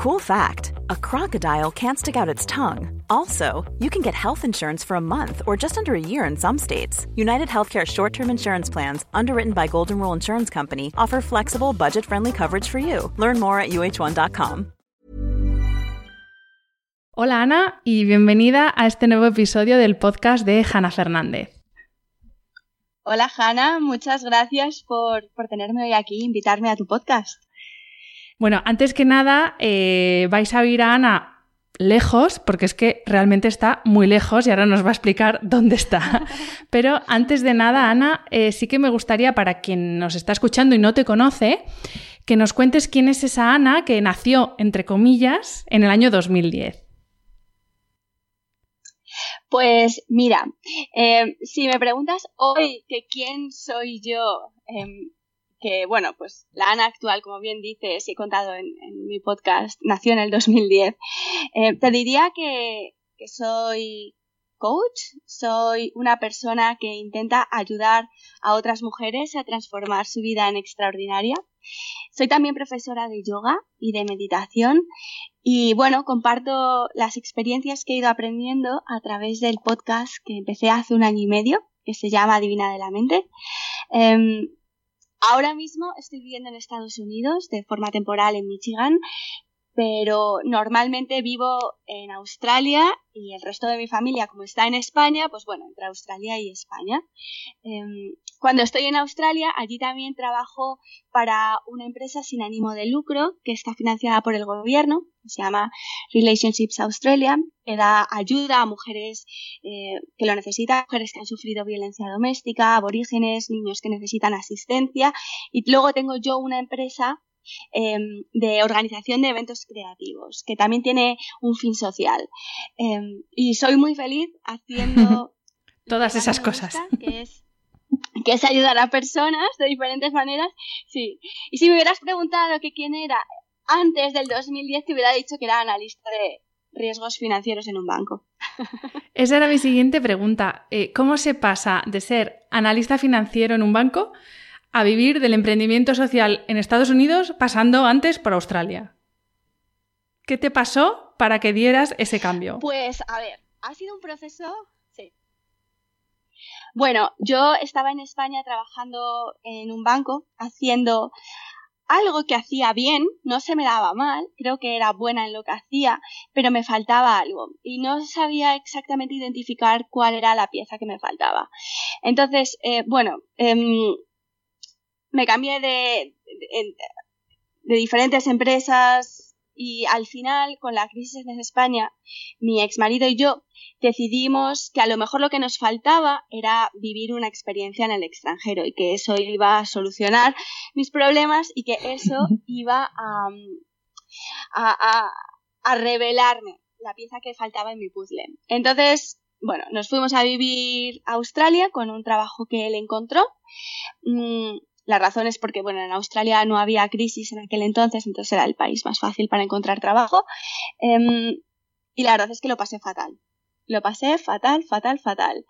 Cool fact a crocodile can't stick out its tongue. Also, you can get health insurance for a month or just under a year in some states. United Healthcare short term insurance plans, underwritten by Golden Rule Insurance Company, offer flexible, budget friendly coverage for you. Learn more at uh1.com. Hola Ana y bienvenida a este nuevo episodio del podcast de Hanna Fernández. Hola Hanna, muchas gracias por, por tenerme hoy aquí, invitarme a tu podcast. Bueno, antes que nada, eh, vais a ir a Ana lejos, porque es que realmente está muy lejos y ahora nos va a explicar dónde está. Pero antes de nada, Ana, eh, sí que me gustaría, para quien nos está escuchando y no te conoce, que nos cuentes quién es esa Ana que nació, entre comillas, en el año 2010. Pues mira, eh, si me preguntas hoy que quién soy yo, em, que bueno, pues la Ana actual, como bien dices y he contado en, mi podcast, nació en el 2010, eh, te diría que, soy coach, soy una persona que intenta ayudar a otras mujeres a transformar su vida en extraordinaria. Soy también profesora de yoga y de meditación y bueno, comparto las experiencias que he ido aprendiendo a través del podcast que empecé hace un año y medio, que se llama Divina de la Mente. Em, Ahora mismo estoy viviendo en Estados Unidos de forma temporal en Michigan, pero normalmente vivo en Australia y el resto de mi familia, como está en España, pues bueno, entre Australia y España. Em, cuando estoy en Australia, allí también trabajo para una empresa sin ánimo de lucro que está financiada por el gobierno, que se llama Relationships Australia, que da ayuda a mujeres eh, que lo necesitan, mujeres que han sufrido violencia doméstica, aborígenes, niños que necesitan asistencia. Y luego tengo yo una empresa em, de organización de eventos creativos, que también tiene un fin social. Em, y soy muy feliz haciendo todas esas cosas. Que es que es ayudar a personas de diferentes maneras, sí. Y si me hubieras preguntado que quién era antes del 2010, te hubiera dicho que era analista de riesgos financieros en un banco. Esa era mi siguiente pregunta. Eh, ¿Cómo se pasa de ser analista financiero en un banco a vivir del emprendimiento social en Estados Unidos pasando antes por Australia? ¿Qué te pasó para que dieras ese cambio? Pues, a ver, ha sido un proceso bueno, yo estaba en España trabajando en un banco haciendo algo que hacía bien, no se me daba mal, creo que era buena en lo que hacía, pero me faltaba algo y no sabía exactamente identificar cuál era la pieza que me faltaba. Entonces, eh, bueno, em, me cambié de, de diferentes empresas, y al final, con la crisis en España, mi ex marido y yo decidimos que a lo mejor lo que nos faltaba era vivir una experiencia en el extranjero y que eso iba a solucionar mis problemas y que eso iba a, a, a, revelarme la pieza que faltaba en mi puzzle. Entonces, bueno, nos fuimos a vivir a Australia con un trabajo que él encontró. Mm, la razón es porque, bueno, en Australia no había crisis en aquel entonces, entonces era el país más fácil para encontrar trabajo. Em, y la verdad es que lo pasé fatal. Lo pasé fatal, fatal, fatal.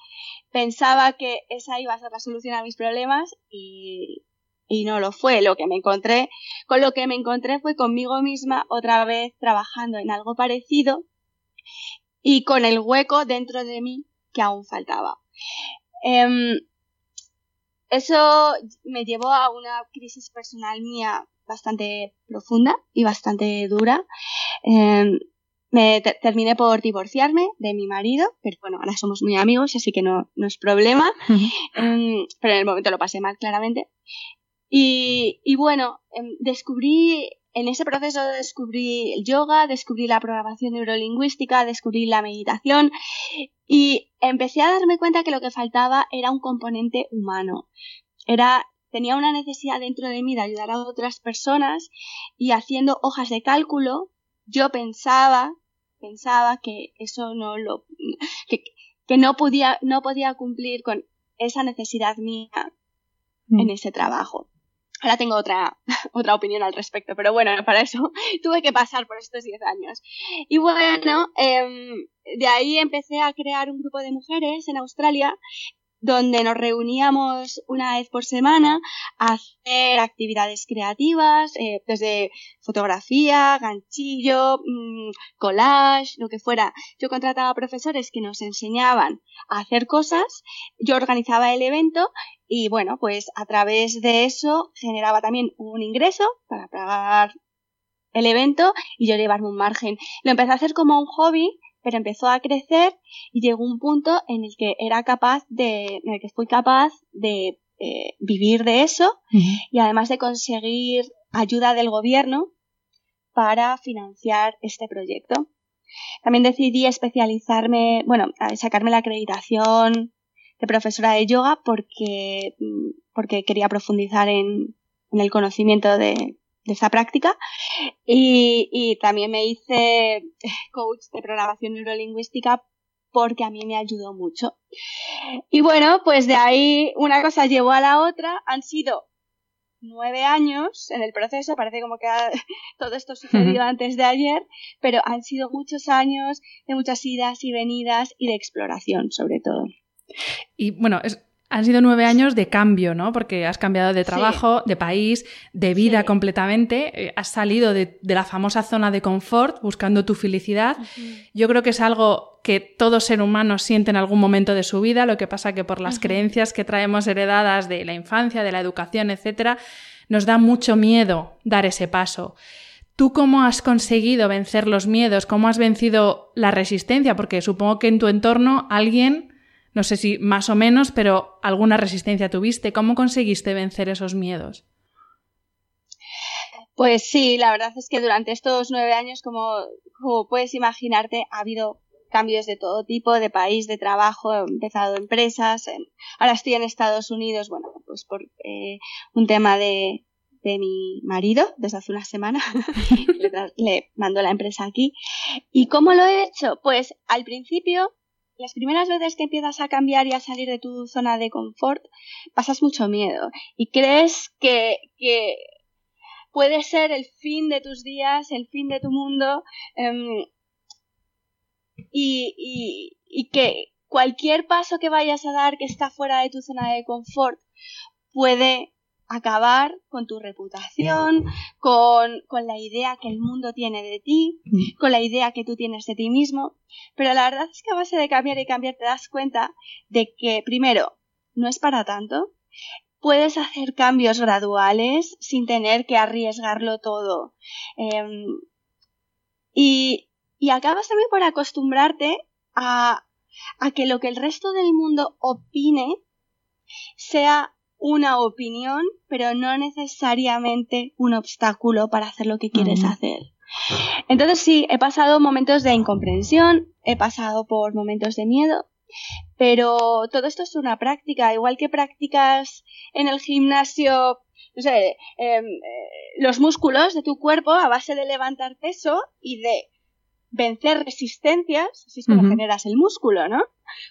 Pensaba que esa iba a ser la solución a mis problemas y, y no lo fue. Lo que me encontré, con lo que me encontré fue conmigo misma otra vez trabajando en algo parecido y con el hueco dentro de mí que aún faltaba. Em, eso me llevó a una crisis personal mía bastante profunda y bastante dura. Em, me terminé por divorciarme de mi marido, pero bueno, ahora somos muy amigos, así que no, no es problema. Em, pero en el momento lo pasé mal, claramente. Y, y bueno, em, descubrí, en ese proceso descubrí el yoga, descubrí la programación neurolingüística, descubrí la meditación y empecé a darme cuenta que lo que faltaba era un componente humano. Era, tenía una necesidad dentro de mí de ayudar a otras personas y haciendo hojas de cálculo, yo pensaba, pensaba que eso no lo, que, que no podía, no podía cumplir con esa necesidad mía en mm. ese trabajo. Ahora tengo otra, otra opinión al respecto, pero bueno, para eso tuve que pasar por estos 10 años. Y bueno, em, de ahí empecé a crear un grupo de mujeres en Australia donde nos reuníamos una vez por semana a hacer actividades creativas, eh, desde fotografía, ganchillo, mm, collage, lo que fuera. Yo contrataba profesores que nos enseñaban a hacer cosas, yo organizaba el evento y bueno, pues a través de eso generaba también un ingreso para pagar el evento y yo llevarme un margen. Lo empecé a hacer como un hobby pero empezó a crecer y llegó un punto en el que era capaz de, en el que fui capaz de eh, vivir de eso y además de conseguir ayuda del gobierno para financiar este proyecto. También decidí especializarme, bueno, sacarme la acreditación de profesora de yoga porque, mm, porque quería profundizar en, en el conocimiento de, de esa práctica y, y, también me hice coach de programación neurolingüística porque a mí me ayudó mucho. Y bueno, pues de ahí una cosa llevó a la otra, han sido nueve años en el proceso, parece como que todo esto sucedió antes de ayer, pero han sido muchos años de muchas idas y venidas y de exploración sobre todo. Y bueno, es, han sido nueve años de cambio, ¿no? Porque has cambiado de trabajo, de país, de vida completamente. Eh, has salido de, la famosa zona de confort buscando tu felicidad. Yo creo que es algo que todo ser humano siente en algún momento de su vida. Lo que pasa que por las creencias que traemos heredadas de la infancia, de la educación, etcétera, nos da mucho miedo dar ese paso. ¿Tú cómo has conseguido vencer los miedos? ¿Cómo has vencido la resistencia? Porque supongo que en tu entorno alguien no sé si más o menos, pero alguna resistencia tuviste. ¿Cómo conseguiste vencer esos miedos? Pues sí, la verdad es que durante estos nueve años, como, puedes imaginarte, ha habido cambios de todo tipo, de país, de trabajo, he empezado empresas, ahora estoy en Estados Unidos, bueno, pues por eh, un tema de, de mi marido desde hace una semana, le, le mando la empresa aquí. ¿Y cómo lo he hecho? Pues al principio las primeras veces que empiezas a cambiar y a salir de tu zona de confort, pasas mucho miedo. Y crees que, puede ser el fin de tus días, el fin de tu mundo em, y, y, y que cualquier paso que vayas a dar que está fuera de tu zona de confort puede acabar con tu reputación, con, con, la idea que el mundo tiene de ti, mm. con la idea que tú tienes de ti mismo. Pero la verdad es que a base de cambiar y cambiar te das cuenta de que, primero, no es para tanto. Puedes hacer cambios graduales sin tener que arriesgarlo todo. Em, y, y acabas también por acostumbrarte a, a que lo que el resto del mundo opine sea una opinión, pero no necesariamente un obstáculo para hacer lo que quieres hacer. Entonces sí, he pasado momentos de incomprensión, he pasado por momentos de miedo, pero todo esto es una práctica, igual que practicas en el gimnasio, no sé, em, eh, los músculos de tu cuerpo a base de levantar peso y de vencer resistencias, así es como generas el músculo, ¿no?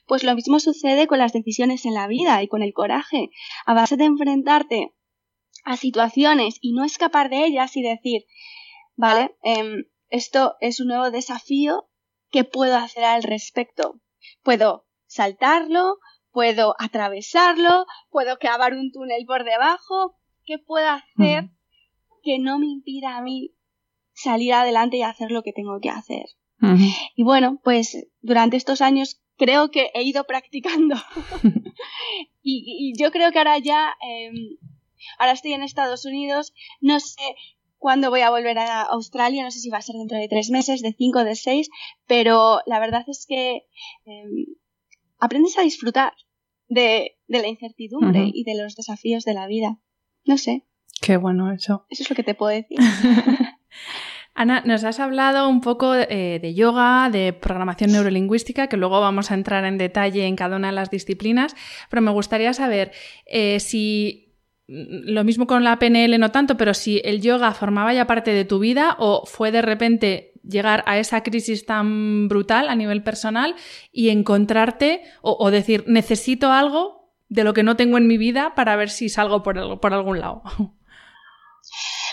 Pues lo mismo sucede con las decisiones en la vida y con el coraje. A base de enfrentarte a situaciones y no escapar de ellas y decir, vale, em, esto es un nuevo desafío, ¿qué puedo hacer al respecto? Puedo saltarlo, puedo atravesarlo, puedo cavar un túnel por debajo, ¿qué puedo hacer que no me impida a mí salir adelante y hacer lo que tengo que hacer. Y bueno, pues durante estos años creo que he ido practicando. y, yo creo que ahora ya, em, ahora estoy en Estados Unidos, no sé cuándo voy a volver a Australia, no sé si va a ser dentro de tres meses, de cinco, de seis, pero la verdad es que em, aprendes a disfrutar de, la incertidumbre y de los desafíos de la vida. No sé. Qué bueno eso. Eso es lo que te puedo decir. Ana, nos has hablado un poco eh, de yoga, de programación neurolingüística, que luego vamos a entrar en detalle en cada una de las disciplinas, pero me gustaría saber eh, si mm, lo mismo con la PNL no tanto, pero si el yoga formaba ya parte de tu vida o fue de repente llegar a esa crisis tan brutal a nivel personal y encontrarte o, decir, necesito algo de lo que no tengo en mi vida para ver si salgo por, por algún lado.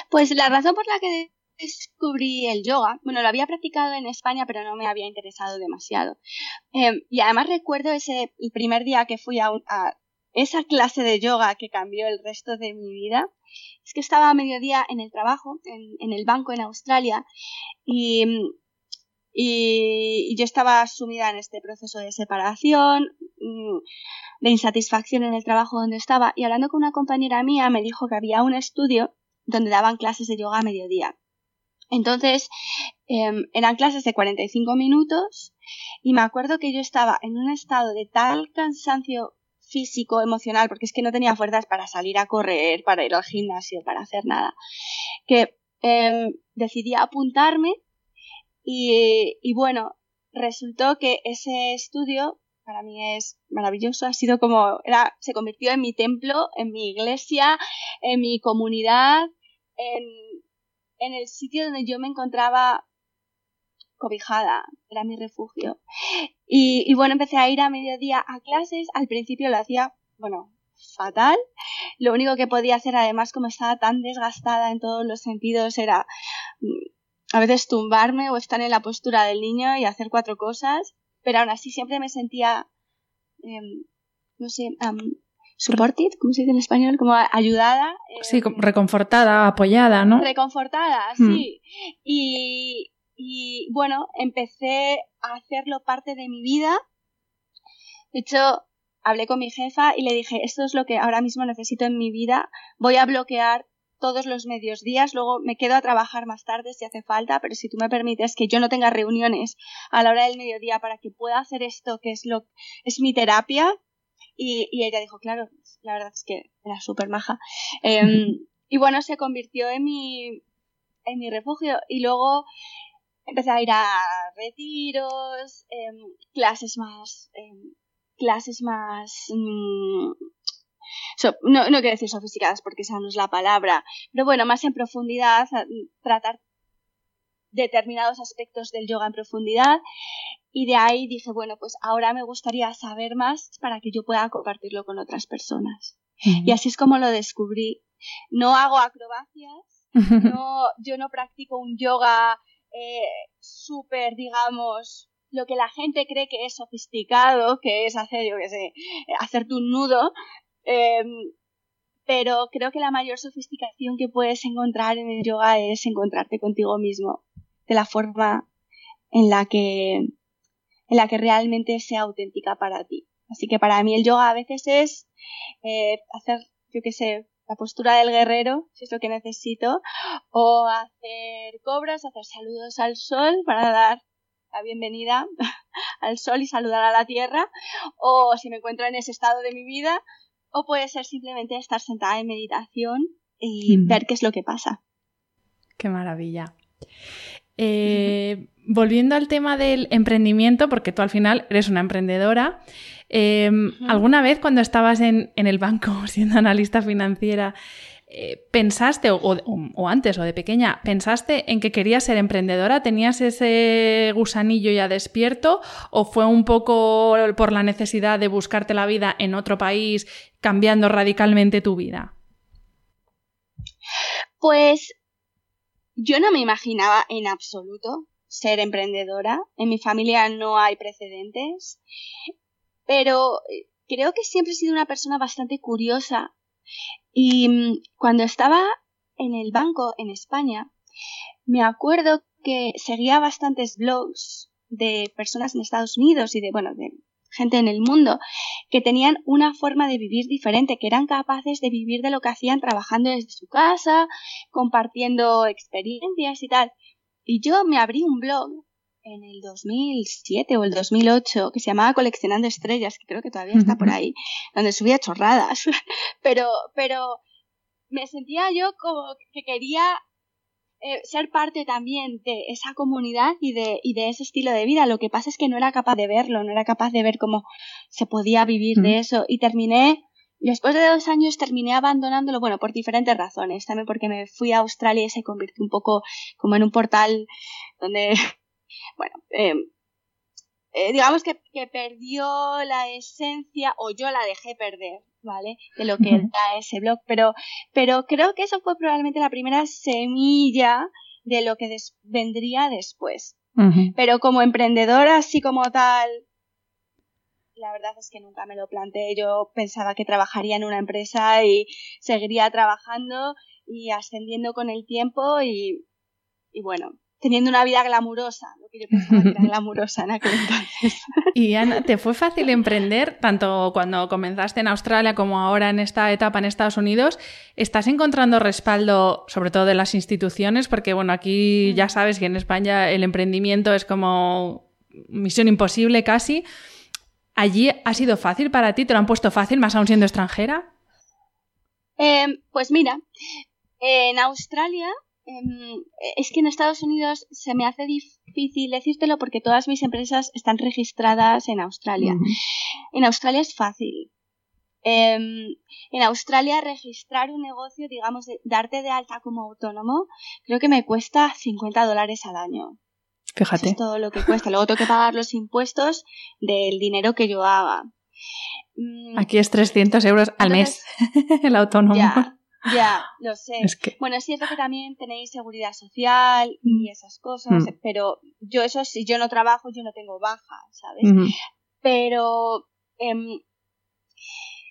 Pues la razón por la que descubrí el yoga. Bueno, lo había practicado en España, pero no me había interesado demasiado. Em, y además recuerdo ese primer día que fui a, esa clase de yoga que cambió el resto de mi vida. Es que estaba a mediodía en el trabajo, en, el banco en Australia, y, y, yo estaba sumida en este proceso de separación, mm, de insatisfacción en el trabajo donde estaba, y hablando con una compañera mía me dijo que había un estudio donde daban clases de yoga a mediodía. Entonces, em, eran clases de 45 minutos y me acuerdo que yo estaba en un estado de tal cansancio físico, emocional, porque es que no tenía fuerzas para salir a correr, para ir al gimnasio, para hacer nada, que em, decidí apuntarme y, y bueno, resultó que ese estudio para mí es maravilloso, ha sido como, era, se convirtió en mi templo, en mi iglesia, en mi comunidad, en, en el sitio donde yo me encontraba cobijada, era mi refugio. Y, y, bueno, empecé a ir a mediodía a clases, al principio lo hacía, bueno, fatal. Lo único que podía hacer, además, como estaba tan desgastada en todos los sentidos, era mm, a veces tumbarme o estar en la postura del niño y hacer cuatro cosas, pero aún así siempre me sentía, em, no sé, supported, ¿cómo se dice en español? Como ayudada. sí, em, reconfortada, apoyada, ¿no? Reconfortada, hmm. sí. Y, y bueno, empecé a hacerlo parte de mi vida. De hecho, hablé con mi jefa y le dije, esto es lo que ahora mismo necesito en mi vida, voy a bloquear todos los medios días, luego me quedo a trabajar más tarde si hace falta, pero si tú me permites que yo no tenga reuniones a la hora del mediodía para que pueda hacer esto que es lo es mi terapia, y, y ella dijo, claro, la verdad es que era súper maja. Em, y bueno, se convirtió en mi, en mi refugio. Y luego empecé a ir a retiros, em, clases más, em, clases más, mm, no, no quiero decir sofisticadas porque esa no es la palabra, pero bueno, más en profundidad, tratar determinados aspectos del yoga en profundidad y de ahí dije, bueno, pues ahora me gustaría saber más para que yo pueda compartirlo con otras personas. Y así es como lo descubrí. No hago acrobacias, no, yo no practico un yoga eh, súper, digamos, lo que la gente cree que es sofisticado, que es hacer, yo qué sé, hacerte un nudo, em, pero creo que la mayor sofisticación que puedes encontrar en el yoga es encontrarte contigo mismo de la forma en la que en la que realmente sea auténtica para ti. Así que para mí el yoga a veces es eh, hacer, yo qué sé, la postura del guerrero, si es lo que necesito, o hacer cobras, hacer saludos al sol para dar la bienvenida al sol y saludar a la tierra, o si me encuentro en ese estado de mi vida, o puede ser simplemente estar sentada en meditación y ver qué es lo que pasa. Qué maravilla. Eh, volviendo al tema del emprendimiento, porque tú al final eres una emprendedora, Em, ¿Alguna vez cuando estabas en, el banco siendo analista financiera, eh, pensaste, o, antes o de pequeña, pensaste en que querías ser emprendedora? ¿Tenías ese gusanillo ya despierto? ¿O fue un poco por la necesidad de buscarte la vida en otro país, cambiando radicalmente tu vida? Pues yo no me imaginaba en absoluto ser emprendedora. En mi familia no hay precedentes pero eh, creo que siempre he sido una persona bastante curiosa y mm, cuando estaba en el banco en España, me acuerdo que seguía bastantes blogs de personas en Estados Unidos y de, bueno, de gente en el mundo que tenían una forma de vivir diferente, que eran capaces de vivir de lo que hacían trabajando desde su casa, compartiendo experiencias y tal. Y yo me abrí un blog en el 2007 o el 2008 que se llamaba Coleccionando Estrellas, que creo que todavía está por ahí, donde subía chorradas, pero, pero me sentía yo como que quería eh, ser parte también de esa comunidad y de, y de ese estilo de vida. Lo que pasa es que no era capaz de verlo, no era capaz de ver cómo se podía vivir de eso y terminé Después de dos años terminé abandonándolo, bueno, por diferentes razones. También porque me fui a Australia y se convirtió un poco como en un portal donde bueno, em, eh, digamos que, perdió la esencia, o yo la dejé perder, ¿vale? De lo que era ese blog, pero, pero creo que eso fue probablemente la primera semilla de lo que vendría después. Pero como emprendedora, así como tal, la verdad es que nunca me lo planteé. Yo pensaba que trabajaría en una empresa y seguiría trabajando y ascendiendo con el tiempo y, y bueno, teniendo una vida glamurosa, lo que yo pensaba que era glamurosa en aquel entonces. Y Ana, ¿te fue fácil emprender tanto cuando comenzaste en Australia como ahora en esta etapa en Estados Unidos? ¿Estás encontrando respaldo sobre todo de las instituciones? Porque bueno, aquí ya sabes que en España el emprendimiento es como misión imposible casi. ¿Allí ha sido fácil para ti? ¿Te lo han puesto fácil, más aún siendo extranjera? Em, pues mira, en Australia Em, es que en Estados Unidos se me hace difícil decírtelo porque todas mis empresas están registradas en Australia. En Australia es fácil. Em, en Australia registrar un negocio, digamos, darte de alta como autónomo, creo que me cuesta 50 dólares al año. Fíjate. es todo lo que cuesta. Luego tengo que pagar los impuestos del dinero que yo haga. Mm, Aquí es 300 euros al mes el autónomo. Ya, lo sé. Bueno, es cierto que también tenéis seguridad social y mm. esas cosas, mm. pero yo eso, si yo no trabajo, yo no tengo baja, ¿sabes? Pero em,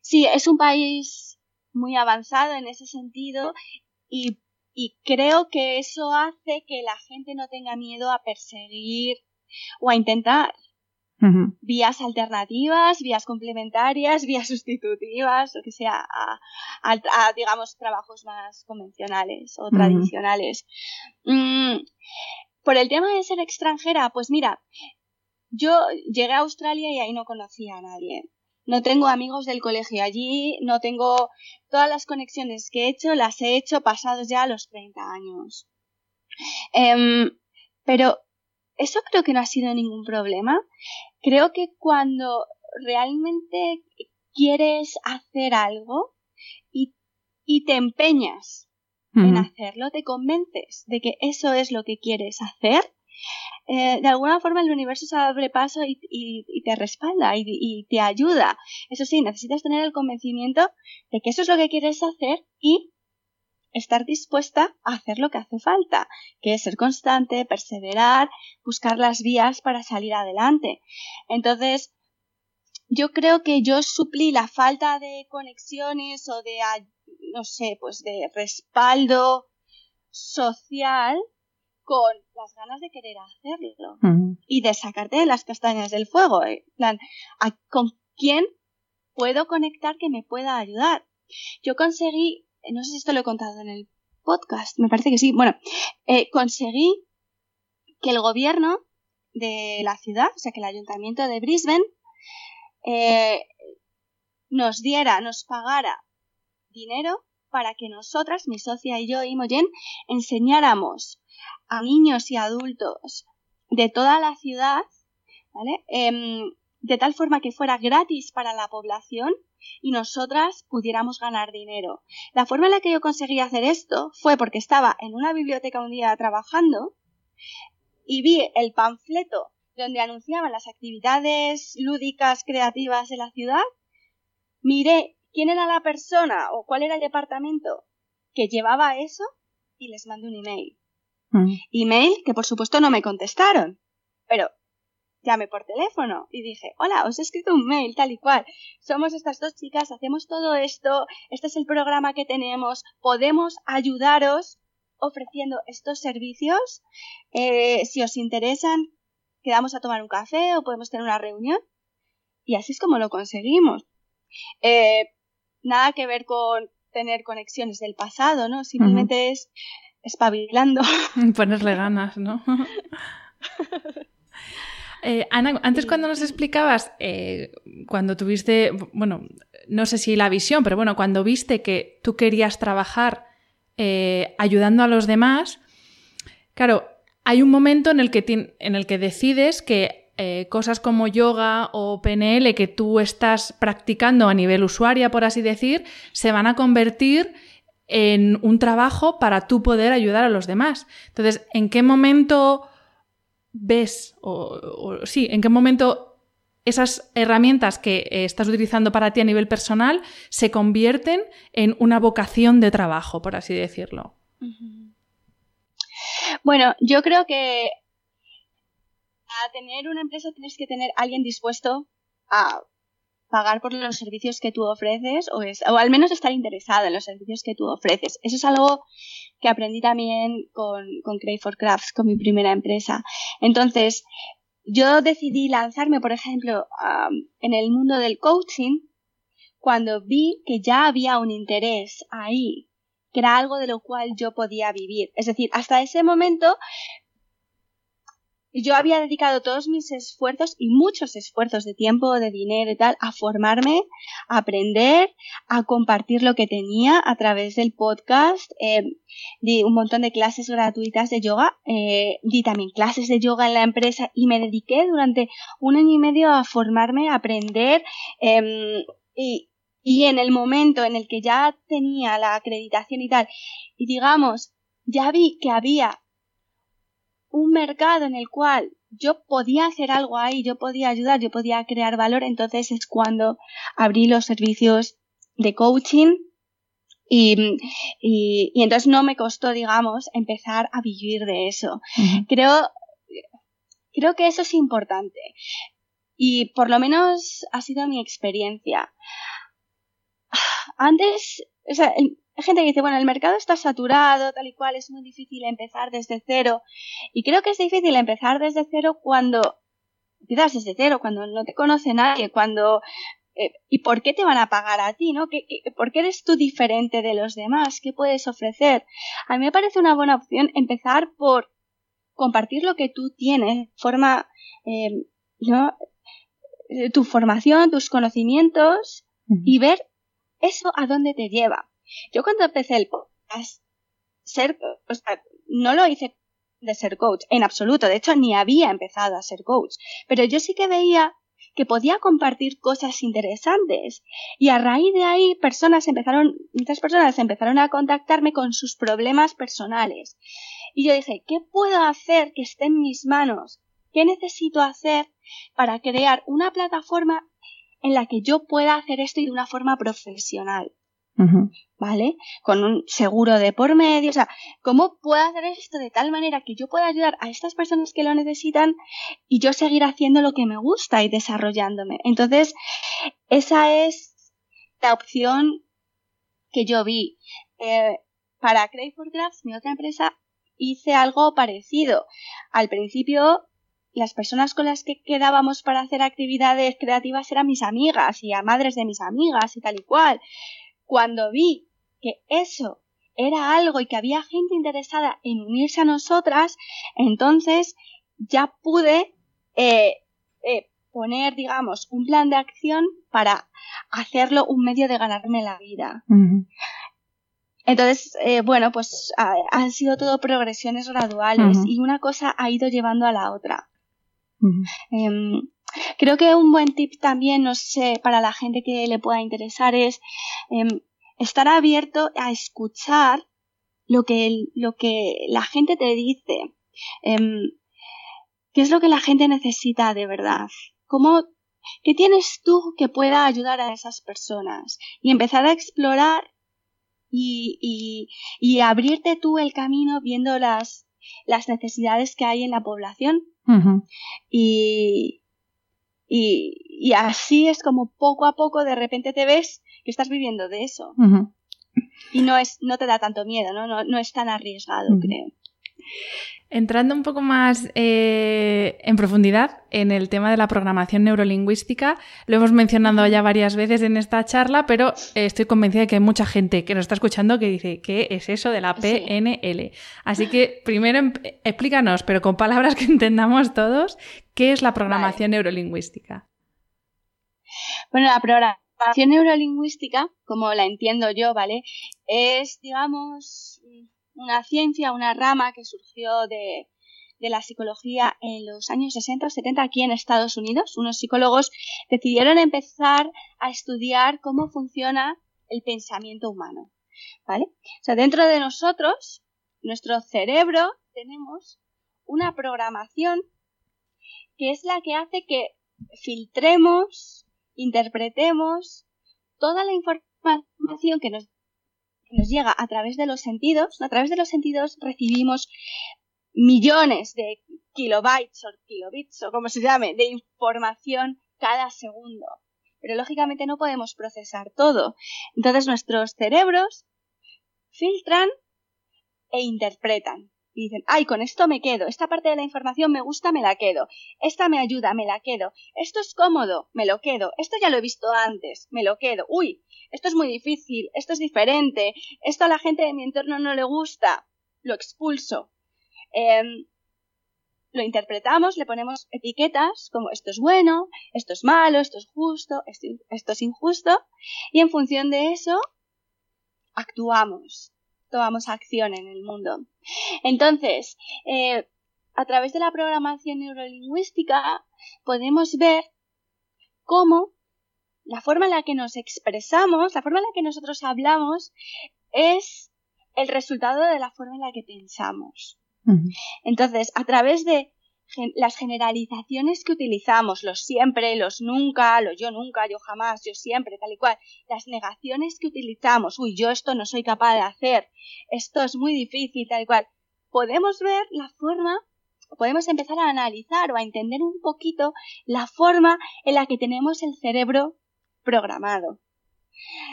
sí, es un país muy avanzado en ese sentido y, y creo que eso hace que la gente no tenga miedo a perseguir o a intentar vías alternativas, vías complementarias, vías sustitutivas, o que sea, a, digamos, trabajos más convencionales o tradicionales. Mm, por el tema de ser extranjera, pues mira, yo llegué a Australia y ahí no conocía a nadie. No tengo amigos del colegio allí, no tengo todas las conexiones que he hecho, las he hecho pasados ya los 30 años. Em, pero eso creo que no ha sido ningún problema. Creo que cuando realmente quieres hacer algo y, te empeñas en hacerlo, te convences de que eso es lo que quieres hacer, eh, de alguna forma el universo se abre paso y, te respalda y, y, te ayuda. Eso sí, necesitas tener el convencimiento de que eso es lo que quieres hacer y estar dispuesta a hacer lo que hace falta, que es ser constante, perseverar, buscar las vías para salir adelante. Entonces, yo creo que yo suplí la falta de conexiones o de, no sé, pues de respaldo social con las ganas de querer hacerlo y de sacarte de las castañas del fuego. Eh, plan, ¿con quién puedo conectar que me pueda ayudar? Yo conseguí no sé si esto lo he contado en el podcast, me parece que sí. Bueno, eh, conseguí que el gobierno de la ciudad, o sea, que el ayuntamiento de Brisbane, eh, nos diera, nos pagara dinero para que nosotras, mi socia y yo, Imogen, enseñáramos a niños y adultos de toda la ciudad, ¿vale? Em, de tal forma que fuera gratis para la población y nosotras pudiéramos ganar dinero. La forma en la que yo conseguí hacer esto fue porque estaba en una biblioteca un día trabajando y vi el panfleto donde anunciaban las actividades lúdicas creativas de la ciudad, miré quién era la persona o cuál era el departamento que llevaba eso y les mandé un email. Mm. Email que por supuesto no me contestaron, pero llamé por teléfono y dije, hola, os he escrito un mail tal y cual. Somos estas dos chicas, hacemos todo esto, este es el programa que tenemos, podemos ayudaros ofreciendo estos servicios. Eh, si os interesan, quedamos a tomar un café o podemos tener una reunión. Y así es como lo conseguimos. Eh, nada que ver con tener conexiones del pasado, ¿no? Simplemente es espabilando. Ponerle ganas, ¿no? Eh, Ana, antes cuando nos explicabas, eh, cuando tuviste, bueno, no sé si la visión, pero bueno, cuando viste que tú querías trabajar eh, ayudando a los demás, claro, hay un momento en el que, en el que decides que cosas como yoga o PNL que tú estás practicando a nivel usuaria, por así decir, se van a convertir en un trabajo para tú poder ayudar a los demás. Entonces, ¿en qué momento ves o, sí, en qué momento esas herramientas que eh, estás utilizando para ti a nivel personal se convierten en una vocación de trabajo, por así decirlo. Bueno, yo creo que a tener una empresa tienes que tener alguien dispuesto a pagar por los servicios que tú ofreces o, es, o al menos estar interesado en los servicios que tú ofreces. Eso es algo que aprendí también con, con for Crafts, con mi primera empresa. Entonces, yo decidí lanzarme, por ejemplo, en el mundo del coaching cuando vi que ya había un interés ahí, que era algo de lo cual yo podía vivir. Es decir, hasta ese momento yo había dedicado todos mis esfuerzos y muchos esfuerzos de tiempo, de dinero y tal, a formarme, a aprender, a compartir lo que tenía a través del podcast. Eh, di un montón de clases gratuitas de yoga, eh, di también clases de yoga en la empresa y me dediqué durante un año y medio a formarme, a aprender em, y, y en el momento en el que ya tenía la acreditación y tal, y digamos, ya vi que había un mercado en el cual yo podía hacer algo ahí, yo podía ayudar, yo podía crear valor, entonces es cuando abrí los servicios de coaching y, y, entonces no me costó, digamos, empezar a vivir de eso. Creo, creo que eso es importante y por lo menos ha sido mi experiencia. Antes, o sea, hay gente que dice, bueno, el mercado está saturado, tal y cual, es muy difícil empezar desde cero. Y creo que es difícil empezar desde cero cuando empiezas desde cero, cuando no te conoce nadie, cuando... Eh, ¿Y por qué te van a pagar a ti, no? ¿Qué, por qué eres tú diferente de los demás? ¿Qué puedes ofrecer? A mí me parece una buena opción empezar por compartir lo que tú tienes, forma, eh, ¿no? Tu formación, tus conocimientos y ver eso a dónde te lleva. Yo cuando empecé el podcast, ser, no lo hice de ser coach, en absoluto, de hecho ni había empezado a ser coach, pero yo sí que veía que podía compartir cosas interesantes y a raíz de ahí personas empezaron, muchas personas empezaron a contactarme con sus problemas personales y yo dije, ¿qué puedo hacer que esté en mis manos? ¿Qué necesito hacer para crear una plataforma en la que yo pueda hacer esto de una forma profesional? ¿Vale? Con un seguro de por medio. O sea, ¿cómo puedo hacer esto de tal manera que yo pueda ayudar a estas personas que lo necesitan y yo seguir haciendo lo que me gusta y desarrollándome? Entonces, esa es la opción que yo vi. Eh, para Crave for Crafts, mi otra empresa, hice algo parecido. Al principio, las personas con las que quedábamos para hacer actividades creativas eran mis amigas y a madres de mis amigas y tal y cual. Cuando vi que eso era algo y que había gente interesada en unirse a nosotras, entonces ya pude eh, eh, poner, digamos, un plan de acción para hacerlo un medio de ganarme la vida. Entonces, eh, bueno, pues han sido todo progresiones graduales y una cosa ha ido llevando a la otra. Creo que un buen tip también, no sé, para la gente que le pueda interesar es em, estar abierto a escuchar lo que, lo que la gente te dice. Em, ¿Qué es lo que la gente necesita de verdad? ¿Cómo, ¿Qué tienes tú que pueda ayudar a esas personas? Y empezar a explorar y, y, y abrirte tú el camino viendo las, las necesidades que hay en la población. y, y, y, así es como poco a poco de repente te ves que estás viviendo de eso. Y no, es, no te da tanto miedo, ¿no? No, no es tan arriesgado, creo. Entrando un poco más eh, en profundidad en el tema de la programación neurolingüística, lo hemos mencionado ya varias veces en esta charla, pero eh, estoy convencida de que hay mucha gente que nos está escuchando que dice, ¿qué es eso de la PNL? Así que primero em, explícanos, pero con palabras que entendamos todos, ¿qué es la programación neurolingüística? Bueno, la programación neurolingüística, como la entiendo yo, ¿vale? Es, digamos, una ciencia, una rama que surgió de, de la psicología en los años 60 o 70 aquí en Estados Unidos. Unos psicólogos decidieron empezar a estudiar cómo funciona el pensamiento humano. ¿Vale? O sea, dentro de nosotros, nuestro cerebro, tenemos una programación que es la que hace que filtremos, interpretemos toda la información que nos nos llega a través de los sentidos. A través de los sentidos recibimos millones de kilobytes o kilobits o como se llame de información cada segundo. Pero lógicamente no podemos procesar todo. Entonces nuestros cerebros filtran e interpretan. Y dicen, ay, con esto me quedo, esta parte de la información me gusta, me la quedo, esta me ayuda, me la quedo, esto es cómodo, me lo quedo, esto ya lo he visto antes, me lo quedo, uy, esto es muy difícil, esto es diferente, esto a la gente de mi entorno no le gusta, lo expulso. Em, lo interpretamos, le ponemos etiquetas como esto es bueno, esto es malo, esto es justo, esto, esto es injusto, y en función de eso actuamos tomamos acción en el mundo. Entonces, eh, a través de la programación neurolingüística podemos ver cómo la forma en la que nos expresamos, la forma en la que nosotros hablamos, es el resultado de la forma en la que pensamos. Entonces, a través de las generalizaciones que utilizamos, los siempre, los nunca, los yo nunca, yo jamás, yo siempre, tal y cual, las negaciones que utilizamos, uy, yo esto no soy capaz de hacer, esto es muy difícil, tal y cual, podemos ver la forma, podemos empezar a analizar o a entender un poquito la forma en la que tenemos el cerebro programado.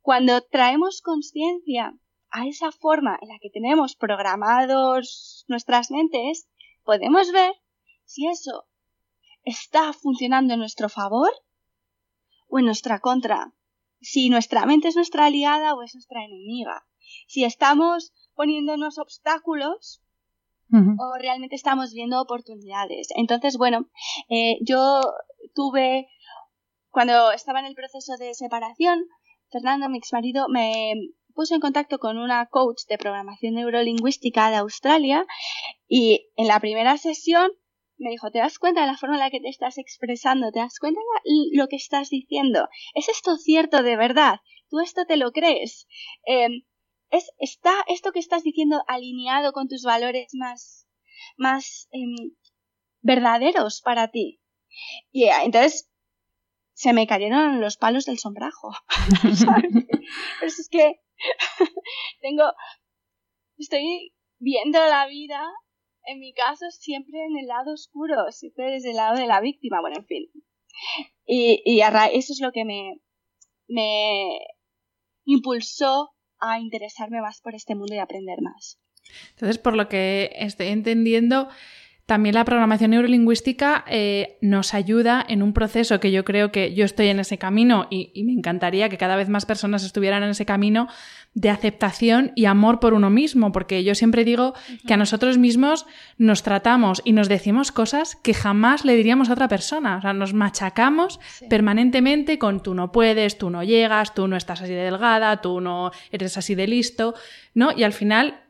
Cuando traemos conciencia a esa forma en la que tenemos programados nuestras mentes, podemos ver si eso está funcionando en nuestro favor o en nuestra contra, si nuestra mente es nuestra aliada o es nuestra enemiga, si estamos poniéndonos obstáculos o realmente estamos viendo oportunidades. Entonces, bueno, eh, yo tuve, cuando estaba en el proceso de separación, Fernando, mi ex marido, me puso en contacto con una coach de programación neurolingüística de Australia y en la primera sesión me dijo, ¿te das cuenta de la forma en la que te estás expresando? ¿Te das cuenta de lo que estás diciendo? ¿Es esto cierto de verdad? ¿Tú esto te lo crees? Em, ¿es, ¿Está esto que estás diciendo alineado con tus valores más, más em, verdaderos para ti? Y eh, entonces se me cayeron los palos del sombrajo. Pero es que tengo, estoy viendo la vida en mi caso siempre en el lado oscuro, siempre desde el lado de la víctima, bueno, en fin. Y, y eso es lo que me, me impulsó a interesarme más por este mundo y aprender más. Entonces, por lo que estoy entendiendo, también la programación neurolingüística eh, nos ayuda en un proceso que yo creo que yo estoy en ese camino y, me encantaría que cada vez más personas estuvieran en ese camino de aceptación y amor por uno mismo, porque yo siempre digo que a nosotros mismos nos tratamos y nos decimos cosas que jamás le diríamos a otra persona, o sea, nos machacamos permanentemente con tú no puedes, tú no llegas, tú no estás así de delgada, tú no eres así de listo, ¿no? Y al final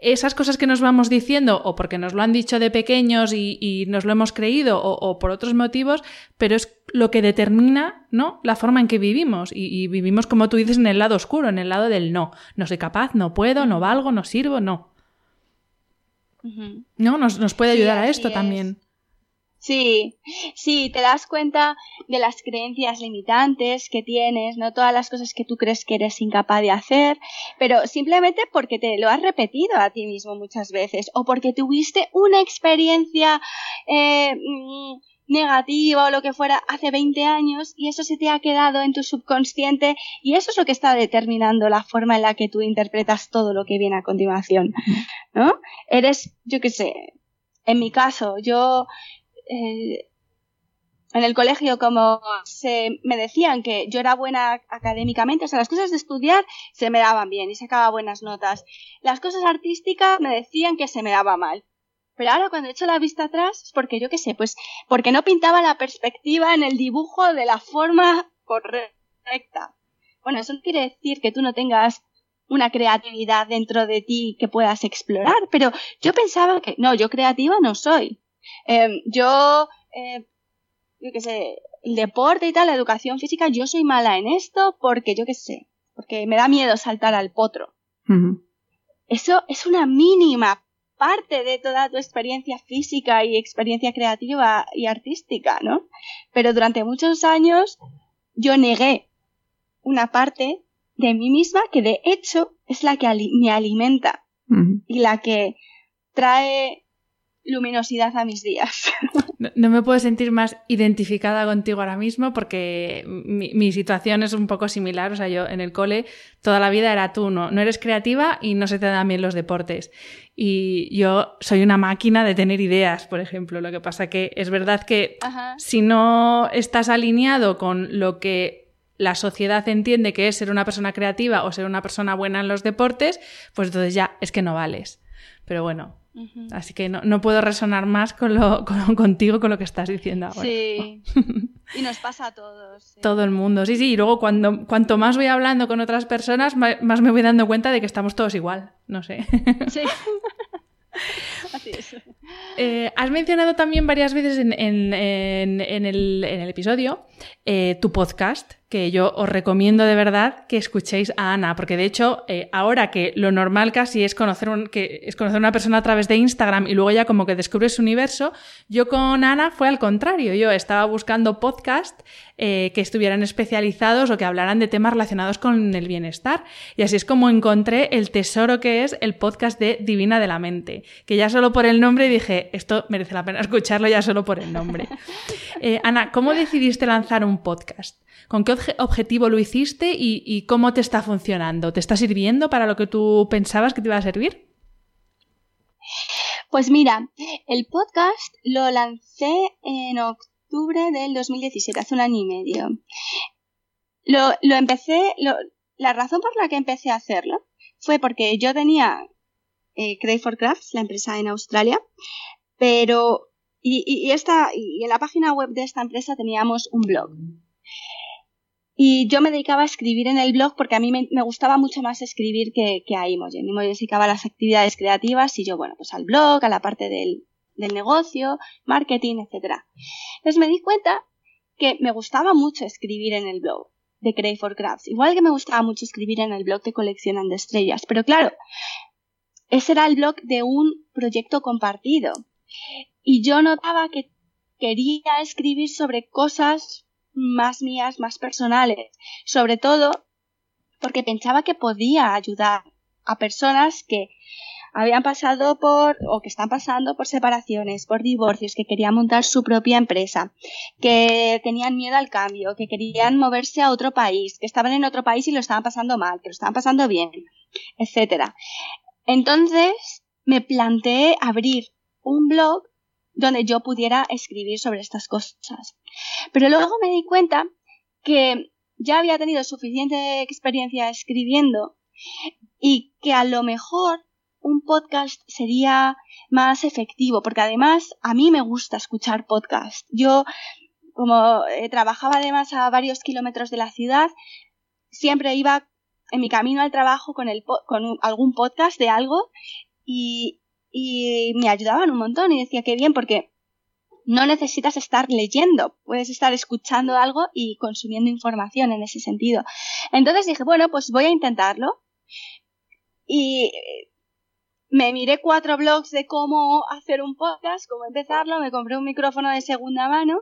esas cosas que nos vamos diciendo, o porque nos lo han dicho de pequeños y, nos lo hemos creído, o, por otros motivos, pero es lo que determina ¿no? la forma en que vivimos. Y, vivimos, como tú dices, en el lado oscuro, en el lado del no. No soy capaz, no puedo, no valgo, no sirvo, no. ¿No? Nos, puede ayudar a esto también. Sí, sí, te das cuenta de las creencias limitantes que tienes, no todas las cosas que tú crees que eres incapaz de hacer, pero simplemente porque te lo has repetido a ti mismo muchas veces o porque tuviste una experiencia eh, mm, negativa o lo que fuera hace 20 años y eso se te ha quedado en tu subconsciente y eso es lo que está determinando la forma en la que tú interpretas todo lo que viene a continuación, ¿no? Eres, yo qué sé, en mi caso, yo eh, en el colegio como se me decían que yo era buena académicamente, o sea, las cosas de estudiar se me daban bien y sacaba buenas notas. Las cosas artísticas me decían que se me daba mal. Pero ahora cuando he hecho la vista atrás es porque yo qué sé, pues porque no pintaba la perspectiva en el dibujo de la forma correcta. Bueno, eso no quiere decir que tú no tengas una creatividad dentro de ti que puedas explorar, pero yo pensaba que no, yo creativa no soy. Em, yo, eh, yo qué sé, el deporte y tal, la educación física, yo soy mala en esto porque yo qué sé, porque me da miedo saltar al potro. Eso es una mínima parte de toda tu experiencia física y experiencia creativa y artística, ¿no? Pero durante muchos años yo negué una parte de mí misma que de hecho es la que me alimenta y la que trae luminosidad a mis días. No, me puedo sentir más identificada contigo ahora mismo porque mi, situación es un poco similar. O sea, yo en el cole toda la vida era tú, no, no eres creativa y no se te dan bien los deportes. Y yo soy una máquina de tener ideas, por ejemplo. Lo que pasa que es verdad que si no estás alineado con lo que la sociedad entiende que es ser una persona creativa o ser una persona buena en los deportes, pues entonces ya es que no vales. Pero bueno, Así que no, puedo resonar más con lo, contigo, con lo que estás diciendo ahora. Sí. y nos pasa a todos. Todo el mundo, sí, sí. Y luego cuando, cuanto más voy hablando con otras personas, más me voy dando cuenta de que estamos todos igual. No sé. Sí. Así es. Eh, has mencionado también varias veces en, el, episodio eh, tu podcast que yo os recomiendo de verdad que escuchéis a Ana, porque de hecho, eh, ahora que lo normal casi es conocer, un, que es conocer a una persona a través de Instagram y luego ya como que descubres su universo, yo con Ana fue al contrario. Yo estaba buscando podcasts eh, que estuvieran especializados o que hablaran de temas relacionados con el bienestar. Y así es como encontré el tesoro que es el podcast de Divina de la Mente, que ya solo por el nombre dije, esto merece la pena escucharlo ya solo por el nombre. Eh, Ana, ¿cómo decidiste lanzar un podcast? ¿Con qué objetivo lo hiciste y, cómo te está funcionando? ¿Te está sirviendo para lo que tú pensabas que te iba a servir? Pues mira, el podcast lo lancé en octubre del 2017, hace un año y medio. Lo, empecé, la razón por la que empecé a hacerlo fue porque yo tenía eh, for Crafts, la empresa en Australia, pero y, esta, y en la página web de esta empresa teníamos un blog. Y yo me dedicaba a escribir en el blog porque a mí me, gustaba mucho más escribir que, que a Imogen. Imogen dedicaba a las actividades creativas y yo, bueno, pues al blog, a la parte del, del negocio, marketing, etc. Entonces me di cuenta que me gustaba mucho escribir en el blog de Crave for Crafts. Igual que me gustaba mucho escribir en el blog de Coleccionando Estrellas. Pero claro, ese era el blog de un proyecto compartido. Y yo notaba que quería escribir sobre cosas más mías, más personales. Sobre todo porque pensaba que podía ayudar a personas que habían pasado por o que están pasando por separaciones, por divorcios, que querían montar su propia empresa, que tenían miedo al cambio, que querían moverse a otro país, que estaban en otro país y lo estaban pasando mal, que lo estaban pasando bien, etcétera. Entonces me planteé abrir un blog donde yo pudiera escribir sobre estas cosas. Pero luego me di cuenta que ya había tenido suficiente experiencia escribiendo y que a lo mejor un podcast sería más efectivo, porque además a mí me gusta escuchar podcast. Yo, como eh, trabajaba además a varios kilómetros de la ciudad, siempre iba en mi camino al trabajo con, el, con algún podcast de algo y, y me ayudaban un montón y decía que bien porque no necesitas estar leyendo, puedes estar escuchando algo y consumiendo información en ese sentido. Entonces dije, bueno, pues voy a intentarlo. Y me miré cuatro blogs de cómo hacer un podcast, cómo empezarlo, me compré un micrófono de segunda mano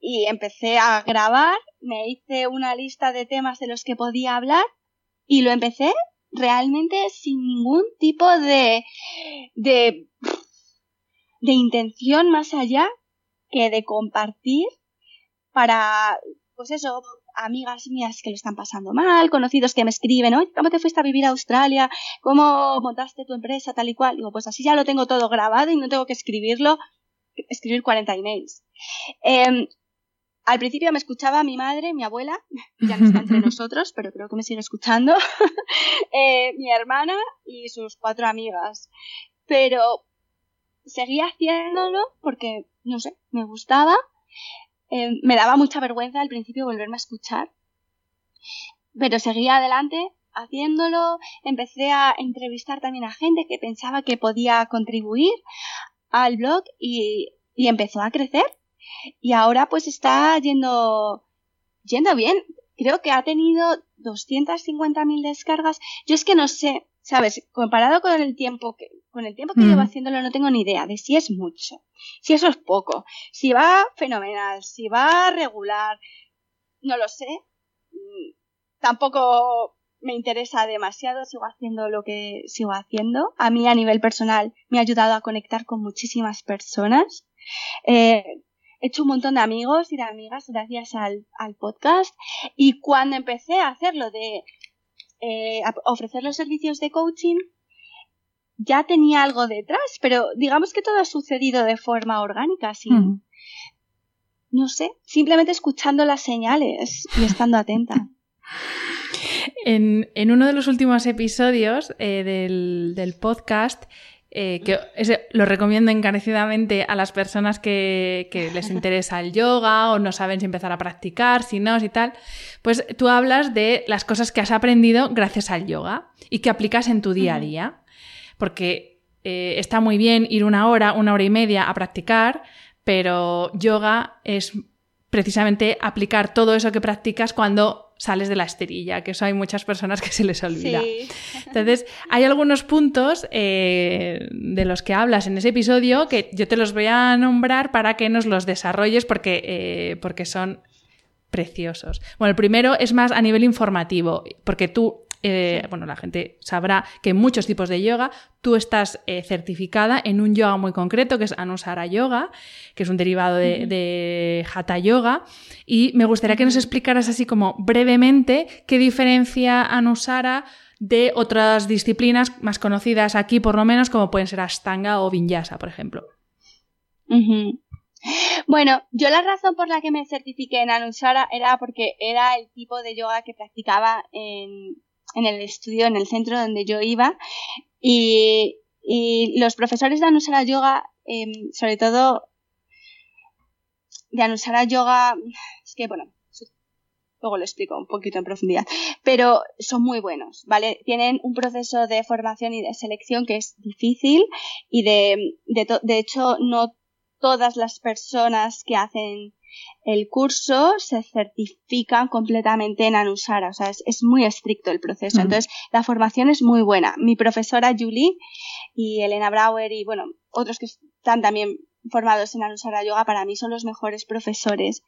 y empecé a grabar, me hice una lista de temas de los que podía hablar y lo empecé realmente sin ningún tipo de, de, de intención más allá que de compartir para, pues eso, amigas mías que lo están pasando mal, conocidos que me escriben, oye, ¿cómo te fuiste a vivir a Australia? ¿Cómo montaste tu empresa? Tal y cual. Digo, pues así ya lo tengo todo grabado y no tengo que escribirlo, escribir 40 emails. Eh, al principio me escuchaba mi madre, mi abuela, ya no está entre nosotros, pero creo que me sigue escuchando, eh, mi hermana y sus cuatro amigas. Pero seguía haciéndolo porque, no sé, me gustaba. Eh, me daba mucha vergüenza al principio volverme a escuchar. Pero seguía adelante haciéndolo. Empecé a entrevistar también a gente que pensaba que podía contribuir al blog y, y empezó a crecer y ahora pues está yendo, yendo bien. Creo que ha tenido 250.000 descargas. Yo es que no sé, ¿sabes? Comparado con el tiempo que, con el tiempo que llevo haciéndolo no tengo ni idea de si es mucho, si eso es poco, si va fenomenal, si va regular, no lo sé. Mm, tampoco me interesa demasiado, sigo haciendo lo que sigo haciendo. A mí a nivel personal me ha ayudado a conectar con muchísimas personas. Eh, he hecho un montón de amigos y de amigas gracias al, al podcast y cuando empecé a hacerlo de eh, ofrecer los servicios de coaching, ya tenía algo detrás, pero digamos que todo ha sucedido de forma orgánica, sin, no sé, simplemente escuchando las señales y estando atenta. En, en uno de los últimos episodios eh, del, del, podcast, eh, que lo recomiendo encarecidamente a las personas que, que, les interesa el yoga o no saben si empezar a practicar, si no, si tal, pues tú hablas de las cosas que has aprendido gracias al yoga y que aplicas en tu día a día porque eh, está muy bien ir una hora, una hora y media a practicar, pero yoga es precisamente aplicar todo eso que practicas cuando sales de la esterilla, que eso hay muchas personas que se les olvida. Entonces, hay algunos puntos eh, de los que hablas en ese episodio que yo te los voy a nombrar para que nos los desarrolles porque, eh, porque son preciosos. Bueno, el primero es más a nivel informativo, porque tú eh, bueno, la gente sabrá que en muchos tipos de yoga tú estás eh, certificada en un yoga muy concreto que es Anusara Yoga, que es un derivado de, Hatha Yoga. Y me gustaría que nos explicaras así como brevemente qué diferencia Anusara de otras disciplinas más conocidas aquí, por lo menos, como pueden ser Ashtanga o Vinyasa, por ejemplo. Bueno, yo la razón por la que me certifiqué en Anusara era porque era el tipo de yoga que practicaba en, en el estudio, en el centro donde yo iba. Y, los profesores de Anusara Yoga, em, sobre todo de Anusara Yoga, es que bueno, luego lo explico un poquito en profundidad, pero son muy buenos, ¿vale? Tienen un proceso de formación y de selección que es difícil y de, de, de hecho no todas las personas que hacen el curso se certifica completamente en Anusara, o sea, es, muy estricto el proceso. Entonces, la formación es muy buena. Mi profesora Julie y Elena Brauer y, bueno, otros que están también formados en Anusara Yoga, para mí son los mejores profesores.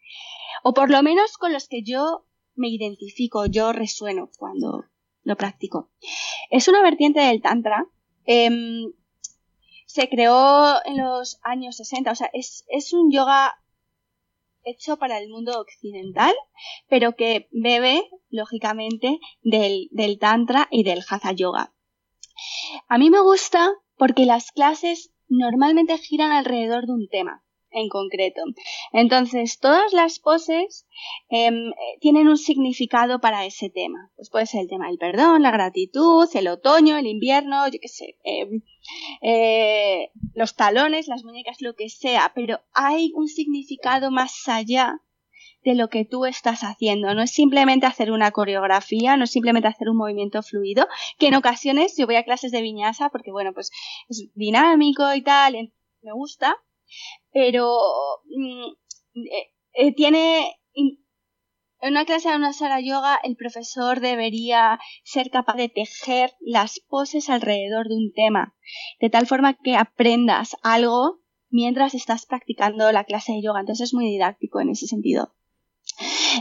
O por lo menos con los que yo me identifico, yo resueno cuando lo practico. Es una vertiente del Tantra. Em, se creó en los años 60, o sea, es, es un yoga hecho para el mundo occidental, pero que bebe, lógicamente, del, del Tantra y del Hatha Yoga. A mí me gusta porque las clases normalmente giran alrededor de un tema en concreto. Entonces, todas las poses em, tienen un significado para ese tema. Pues puede ser el tema del perdón, la gratitud, el otoño, el invierno, yo qué sé, em, eh, los talones, las muñecas, lo que sea, pero hay un significado más allá de lo que tú estás haciendo. No es simplemente hacer una coreografía, no es simplemente hacer un movimiento fluido, que en ocasiones yo voy a clases de viñasa porque, bueno, pues es dinámico y tal, me gusta, pero mm, eh, eh, tiene en una clase de una sala yoga el profesor debería ser capaz de tejer las poses alrededor de un tema, de tal forma que aprendas algo mientras estás practicando la clase de yoga. Entonces es muy didáctico en ese sentido.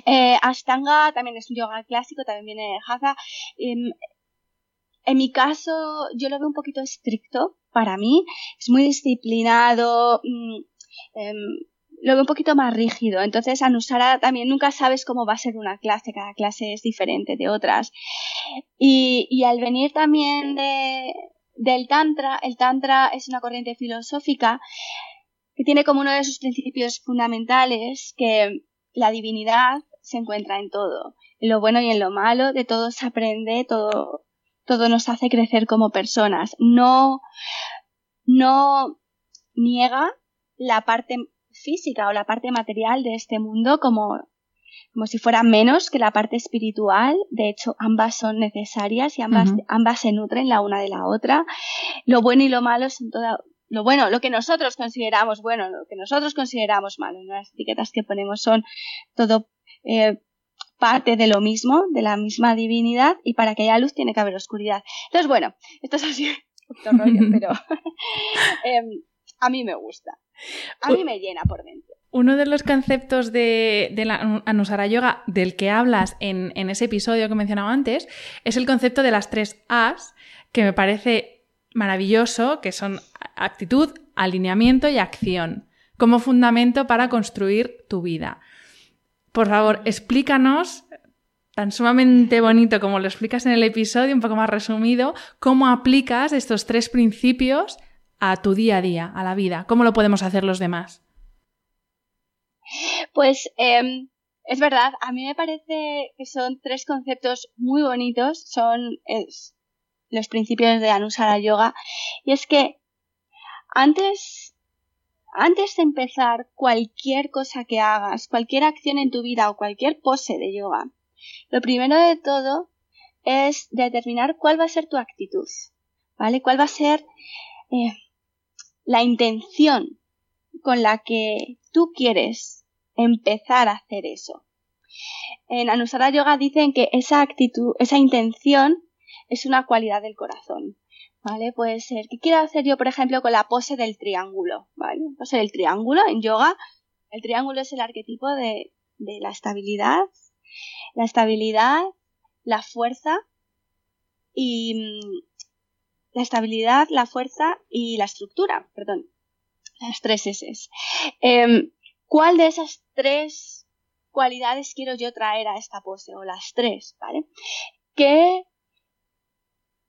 Eh, Ashtanga también es un yoga clásico, también viene de Hatha. En mi caso, yo lo veo un poquito estricto para mí. Es muy disciplinado. Mm, Em, lo veo un poquito más rígido. Entonces, Anusara también nunca sabes cómo va a ser una clase, cada clase es diferente de otras. Y, y al venir también de, del Tantra, el Tantra es una corriente filosófica que tiene como uno de sus principios fundamentales que la divinidad se encuentra en todo. En lo bueno y en lo malo, de todo se aprende, todo, todo nos hace crecer como personas. No, no niega la parte física o la parte material de este mundo como, como si fuera menos que la parte espiritual. De hecho, ambas son necesarias y ambas, ambas se nutren la una de la otra. Lo bueno y lo malo son toda, lo bueno, lo que nosotros consideramos bueno, lo que nosotros consideramos malo. Las etiquetas que ponemos son todo eh, parte de lo mismo, de la misma divinidad, y para que haya luz tiene que haber oscuridad. Entonces, bueno, esto es así un rollo, pero em, a mí me gusta. A mí me llena por dentro. Uno de los conceptos de, la Anusara Yoga del que hablas en, en ese episodio que mencionaba antes es el concepto de las tres A's, que me parece maravilloso, que son actitud, alineamiento y acción, como fundamento para construir tu vida. Por favor, explícanos, tan sumamente bonito como lo explicas en el episodio, un poco más resumido, cómo aplicas estos tres principios a tu día a día, a la vida. ¿Cómo lo podemos hacer los demás? Pues em, es verdad, a mí me parece que son tres conceptos muy bonitos, son los principios de Anusara Yoga, y es que antes, antes de empezar cualquier cosa que hagas, cualquier acción en tu vida o cualquier pose de yoga, lo primero de todo es determinar cuál va a ser tu actitud, ¿vale? ¿Cuál va a ser eh, la intención con la que tú quieres empezar a hacer eso. En Anusara Yoga dicen que esa actitud, esa intención es una cualidad del corazón. ¿Vale? Puede ser, ¿qué quiero hacer yo, por ejemplo, con la pose del triángulo? ¿Vale? Pose del triángulo en yoga. El triángulo es el arquetipo de, de la estabilidad, la estabilidad, la fuerza y mm, la estabilidad, la fuerza y la estructura, perdón, las tres S. Eh, ¿Cuál de esas tres cualidades quiero yo traer a esta pose? O las tres, ¿vale? ¿Qué,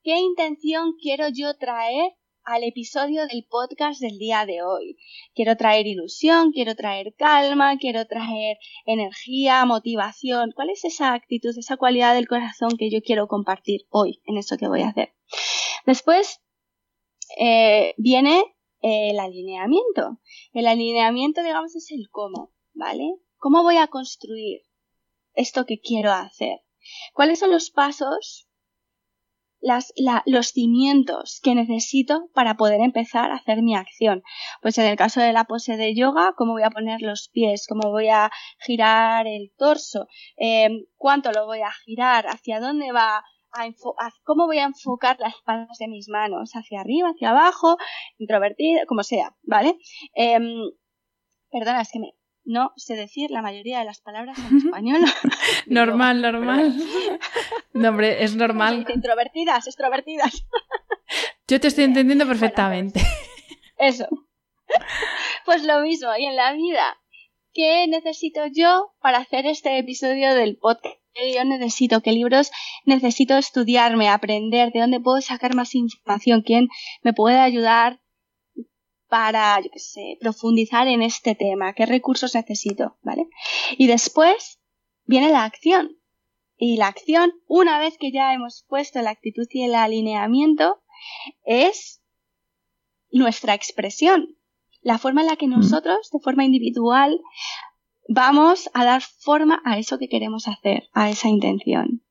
qué intención quiero yo traer al episodio del podcast del día de hoy. Quiero traer ilusión, quiero traer calma, quiero traer energía, motivación. ¿Cuál es esa actitud, esa cualidad del corazón que yo quiero compartir hoy en eso que voy a hacer? Después eh, viene el alineamiento. El alineamiento, digamos, es el cómo, ¿vale? ¿Cómo voy a construir esto que quiero hacer? ¿Cuáles son los pasos, las, los cimientos que necesito para poder empezar a hacer mi acción? Pues en el caso de la pose de yoga, ¿cómo voy a poner los pies? ¿Cómo voy a girar el torso? Eh, ¿Cuánto lo voy a girar? ¿Hacia dónde va? cómo voy a enfocar las palmas de mis manos, hacia arriba, hacia abajo, introvertida, como sea, ¿vale? Em, perdona, es que me, no sé decir la mayoría de las palabras en español. normal, normal. no, hombre, es normal. Introvertidas, extrovertidas. Yo te estoy entendiendo perfectamente. Eso. Pues lo mismo, y en la vida, ¿qué necesito yo para hacer este episodio del podcast? yo necesito, qué libros necesito estudiarme, aprender, de dónde puedo sacar más información, quién me puede ayudar para, yo qué sé, profundizar en este tema, qué recursos necesito, ¿vale? Y después viene la acción. Y la acción, una vez que ya hemos puesto la actitud y el alineamiento, es nuestra expresión. La forma en la que mm. nosotros, de forma individual, vamos a dar forma a eso que queremos hacer, a esa intención.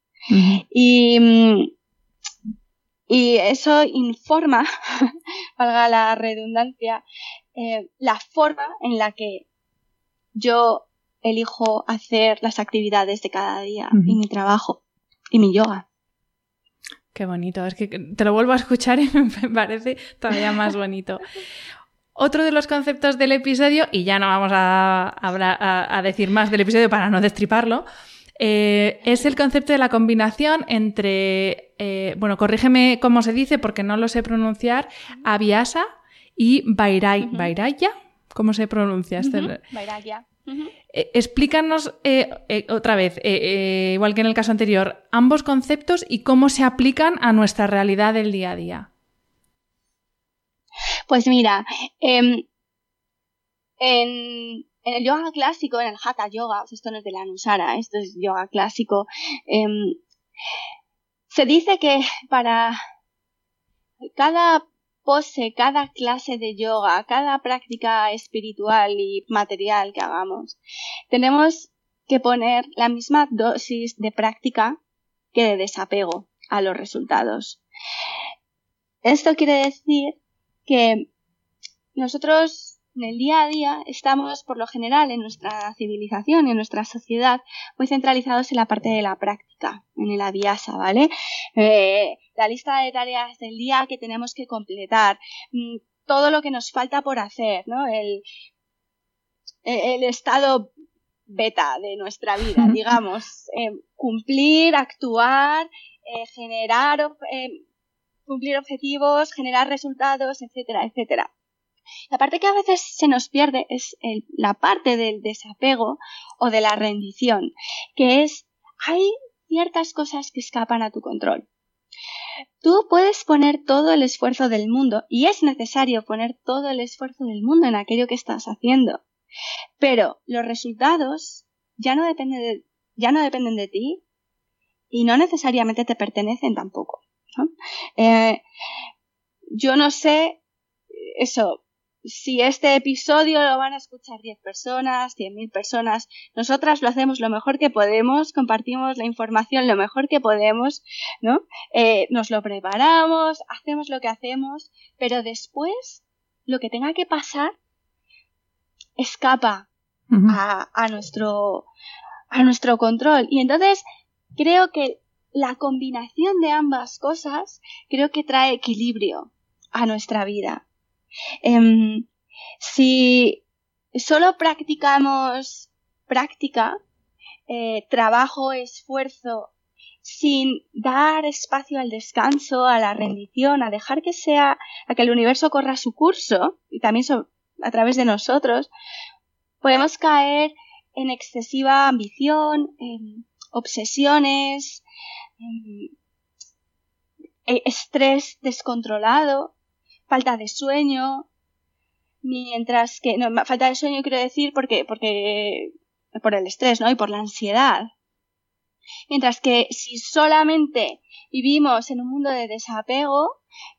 Y, mm, y eso informa, valga la redundancia, eh, la forma en la que yo elijo hacer las actividades de cada día y mi trabajo y mi yoga. Qué bonito, es que te lo vuelvo a escuchar y me parece todavía más bonito. Otro de los conceptos del episodio, y ya no vamos a, decir más del episodio para no destriparlo, eh, es el concepto de la combinación entre, eh, bueno, corrígeme cómo se dice porque no lo sé pronunciar, aviasa y vairaya. ¿Cómo se pronuncia? Uh explícanos otra vez, igual que en el caso anterior, ambos conceptos y cómo se aplican a nuestra realidad del día a día. Pues mira, em, en, el yoga clásico, en el hatha yoga, esto no es de la Anusara, esto es yoga clásico, em, se dice que para cada pose, cada clase de yoga, cada práctica espiritual y material que hagamos, tenemos que poner la misma dosis de práctica que de desapego a los resultados. Esto quiere decir que nosotros en el día a día estamos, por lo general, en nuestra civilización y en nuestra sociedad, muy centralizados en la parte de la práctica, en el aviasa, ¿vale? Eh, la lista de tareas del día que tenemos que completar, mm, todo lo que nos falta por hacer, ¿no? El, el estado beta de nuestra vida, digamos, eh, cumplir, actuar, eh, generar, eh, cumplir objetivos, generar resultados, etcétera, etcétera. La parte que a veces se nos pierde es la parte del desapego o de la rendición, que es hay ciertas cosas que escapan a tu control. Tú puedes poner todo el esfuerzo del mundo y es necesario poner todo el esfuerzo del mundo en aquello que estás haciendo. Pero los resultados ya no dependen de, ya no dependen de ti y no necesariamente te pertenecen tampoco. Eh, yo no sé eso, si este episodio lo van a escuchar 10 personas, 100.000 personas, nosotras lo hacemos lo mejor que podemos, compartimos la información lo mejor que podemos, ¿no? Eh, nos lo preparamos, hacemos lo que hacemos, pero después lo que tenga que pasar escapa a, a, nuestro, a nuestro control. Y entonces creo que la combinación de ambas cosas creo que trae equilibrio a nuestra vida. Em, si solo practicamos práctica, eh, trabajo, esfuerzo, sin dar espacio al descanso, a la rendición, a dejar que sea, a que el universo corra su curso, y también a través de nosotros, podemos caer en excesiva ambición, obsesiones, en e-, estrés descontrolado, falta de sueño, mientras que, no, falta de sueño quiero decir porque, porque, por el estrés, ¿no? Y por la ansiedad. Mientras que si solamente vivimos en un mundo de desapego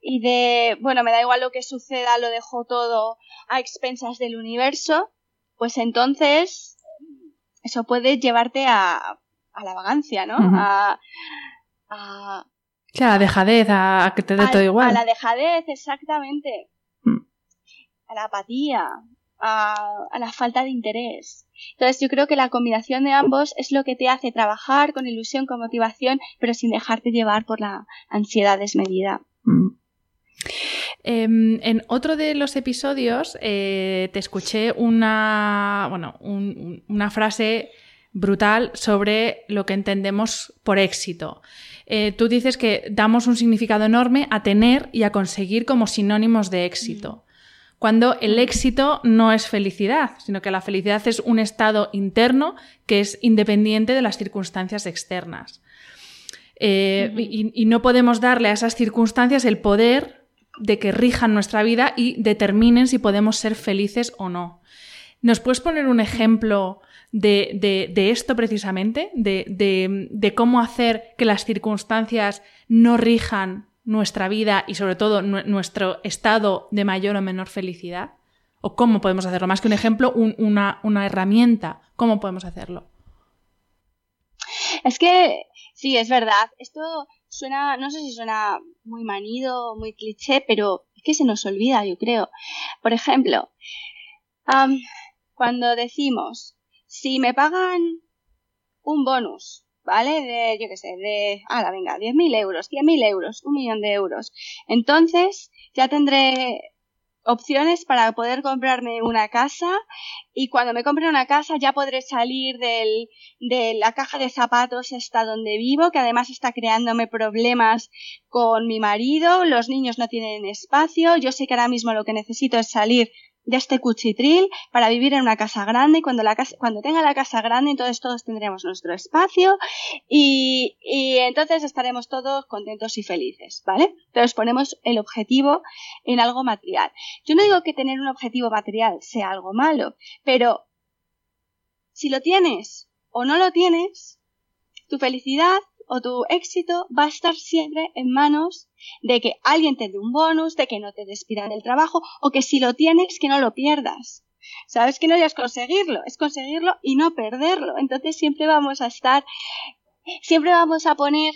y de, bueno, me da igual lo que suceda, lo dejo todo a expensas del universo, pues entonces eso puede llevarte a, a la vagancia, ¿no? a, a, a la dejadez, a, que te dé todo igual. A la dejadez, exactamente. Mm. A la apatía, a, la falta de interés. Entonces yo creo que la combinación de ambos es lo que te hace trabajar con ilusión, con motivación, pero sin dejarte llevar por la ansiedad desmedida. Mm. Em, en otro de los episodios eh, te escuché una, bueno, una frase brutal sobre lo que entendemos por éxito. Eh, tú dices que damos un significado enorme a tener y a conseguir como sinónimos de éxito. Cuando el éxito no es felicidad, sino que la felicidad es un estado interno que es independiente de las circunstancias externas. Eh, y, no podemos darle a esas circunstancias el poder de que rijan nuestra vida y determinen si podemos ser felices o no. ¿Nos puedes poner un ejemplo de, esto precisamente, de, cómo hacer que las circunstancias no rijan nuestra vida y sobre todo nuestro estado de mayor o menor felicidad? ¿O cómo podemos hacerlo? Más que un ejemplo, una, una herramienta. ¿Cómo podemos hacerlo? Es que sí, es verdad. Esto suena, no sé si suena muy manido, muy cliché, pero es que se nos olvida, yo creo. Por ejemplo, cuando decimos si me pagan un bonus, ¿vale? De, yo qué sé, de, ah, venga, 10.000 euros, 100.000 euros, un millón de euros. Entonces, ya tendré opciones para poder comprarme una casa y cuando me compre una casa ya podré salir del, de la caja de zapatos hasta donde vivo, que además está creándome problemas con mi marido, los niños no tienen espacio, yo sé que ahora mismo lo que necesito es salir de este cuchitril para vivir en una casa grande y cuando, la casa, cuando tenga la casa grande entonces todos tendremos nuestro espacio y, y entonces estaremos todos contentos y felices, ¿vale? Entonces ponemos el objetivo en algo material. Yo no digo que tener un objetivo material sea algo malo, pero si lo tienes o no lo tienes, tu felicidad o tu éxito va a estar siempre en manos de que alguien te dé un bonus, de que no te despidan del trabajo o que si lo tienes que no lo pierdas. Sabes que no es conseguirlo, es conseguirlo y no perderlo. Entonces siempre vamos a estar, siempre vamos a poner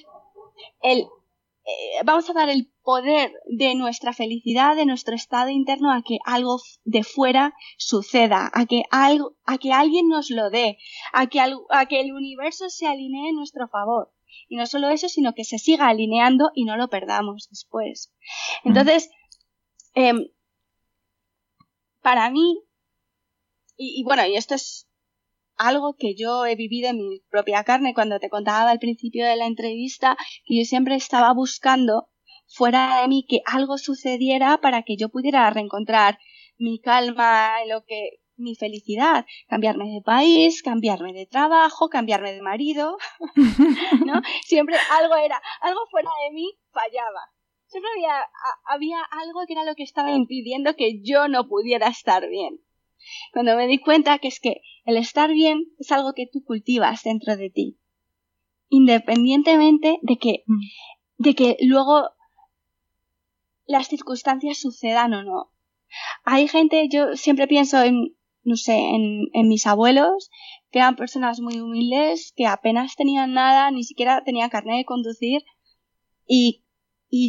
el, eh, vamos a dar el poder de nuestra felicidad, de nuestro estado interno a que algo de fuera suceda, a que algo, a que alguien nos lo dé, a que, a que el universo se alinee en nuestro favor. Y no solo eso, sino que se siga alineando y no lo perdamos después. Entonces, em, para mí, y, bueno, y esto es algo que yo he vivido en mi propia carne cuando te contaba al principio de la entrevista que yo siempre estaba buscando fuera de mí que algo sucediera para que yo pudiera reencontrar mi calma, lo que mi felicidad, cambiarme de país, cambiarme de trabajo, cambiarme de marido, ¿no? Siempre algo era, algo fuera de mí fallaba. Siempre había, había algo que era lo que estaba impidiendo que yo no pudiera estar bien. Cuando me di cuenta que es que el estar bien es algo que tú cultivas dentro de ti. Independientemente de que, mm. de que luego las circunstancias sucedan o no. Hay gente, yo siempre pienso en, no sé, en, mis abuelos, que eran personas muy humildes, que apenas tenían nada, ni siquiera tenían carnet de conducir, y,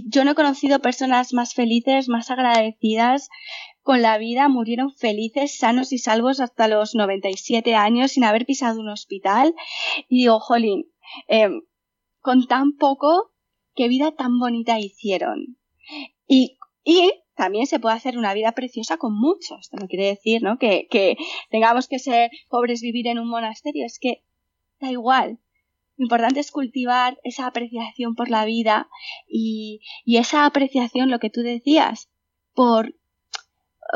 yo no he conocido personas más felices, más agradecidas con la vida, murieron felices, sanos y salvos hasta los 97 años sin haber pisado un hospital. Y digo, jolín, em, con tan poco, qué vida tan bonita hicieron. Y, y también se puede hacer una vida preciosa con muchos. Esto no quiere decir, ¿no? Que, que tengamos que ser pobres, vivir en un monasterio. Es que da igual. Lo importante es cultivar esa apreciación por la vida y, y esa apreciación, lo que tú decías, por,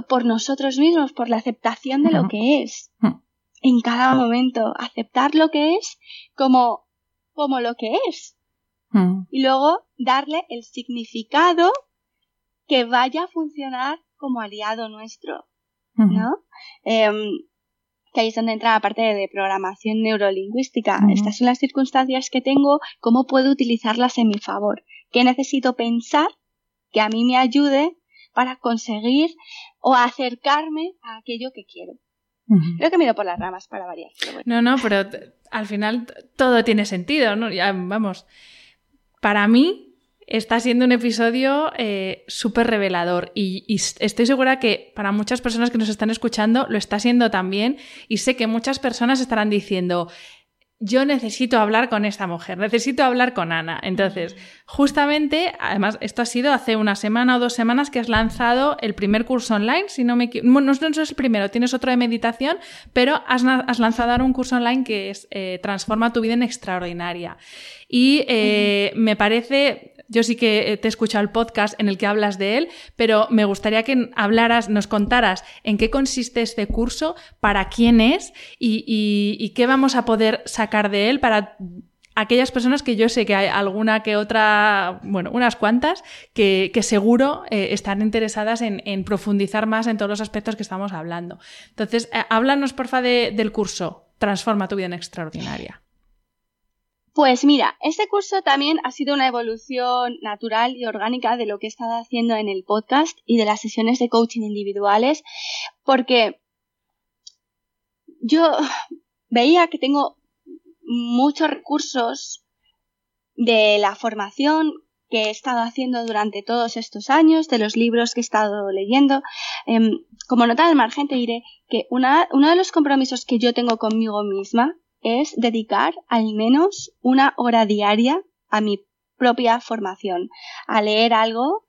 por nosotros mismos, por la aceptación de lo que es. En cada momento, aceptar lo que es como, como lo que es. Y luego darle el significado que vaya a funcionar como aliado nuestro, ¿no? Em, que ahí es donde entra la parte de programación neurolingüística. Estas son las circunstancias que tengo, cómo puedo utilizarlas en mi favor. ¿Qué necesito pensar que a mí me ayude para conseguir o acercarme a aquello que quiero? Creo que me ido por las ramas para variar. No, no, pero al final todo tiene sentido, ¿no? Ya, vamos. Para mí, está siendo un episodio eh, súper revelador y, estoy segura que para muchas personas que nos están escuchando lo está siendo también y sé que muchas personas estarán diciendo, yo necesito hablar con esta mujer, necesito hablar con Ana. Entonces, justamente, además, esto ha sido hace una semana o dos semanas que has lanzado el primer curso online, si no me no, no, es el primero, tienes otro de meditación, pero has, lanzado ahora un curso online que es eh, Transforma tu vida en extraordinaria. Y eh, me parece yo sí que eh, te he escuchado el podcast en el que hablas de él, pero me gustaría que hablaras, nos contaras en qué consiste este curso, para quién es y, qué vamos a poder sacar de él para aquellas personas que yo sé que hay alguna que otra, bueno, unas cuantas, que, seguro eh, están interesadas en, profundizar más en todos los aspectos que estamos hablando. Entonces, eh, háblanos, porfa, del curso Transforma tu vida en extraordinaria. Pues mira, este curso también ha sido una evolución natural y orgánica de lo que he estado haciendo en el podcast y de las sesiones de coaching individuales, porque yo veía que tengo muchos recursos de la formación que he estado haciendo durante todos estos años, de los libros que he estado leyendo. Em, como nota del margen te diré que una, uno de los compromisos que yo tengo conmigo misma es dedicar al menos una hora diaria a mi propia formación, a leer algo,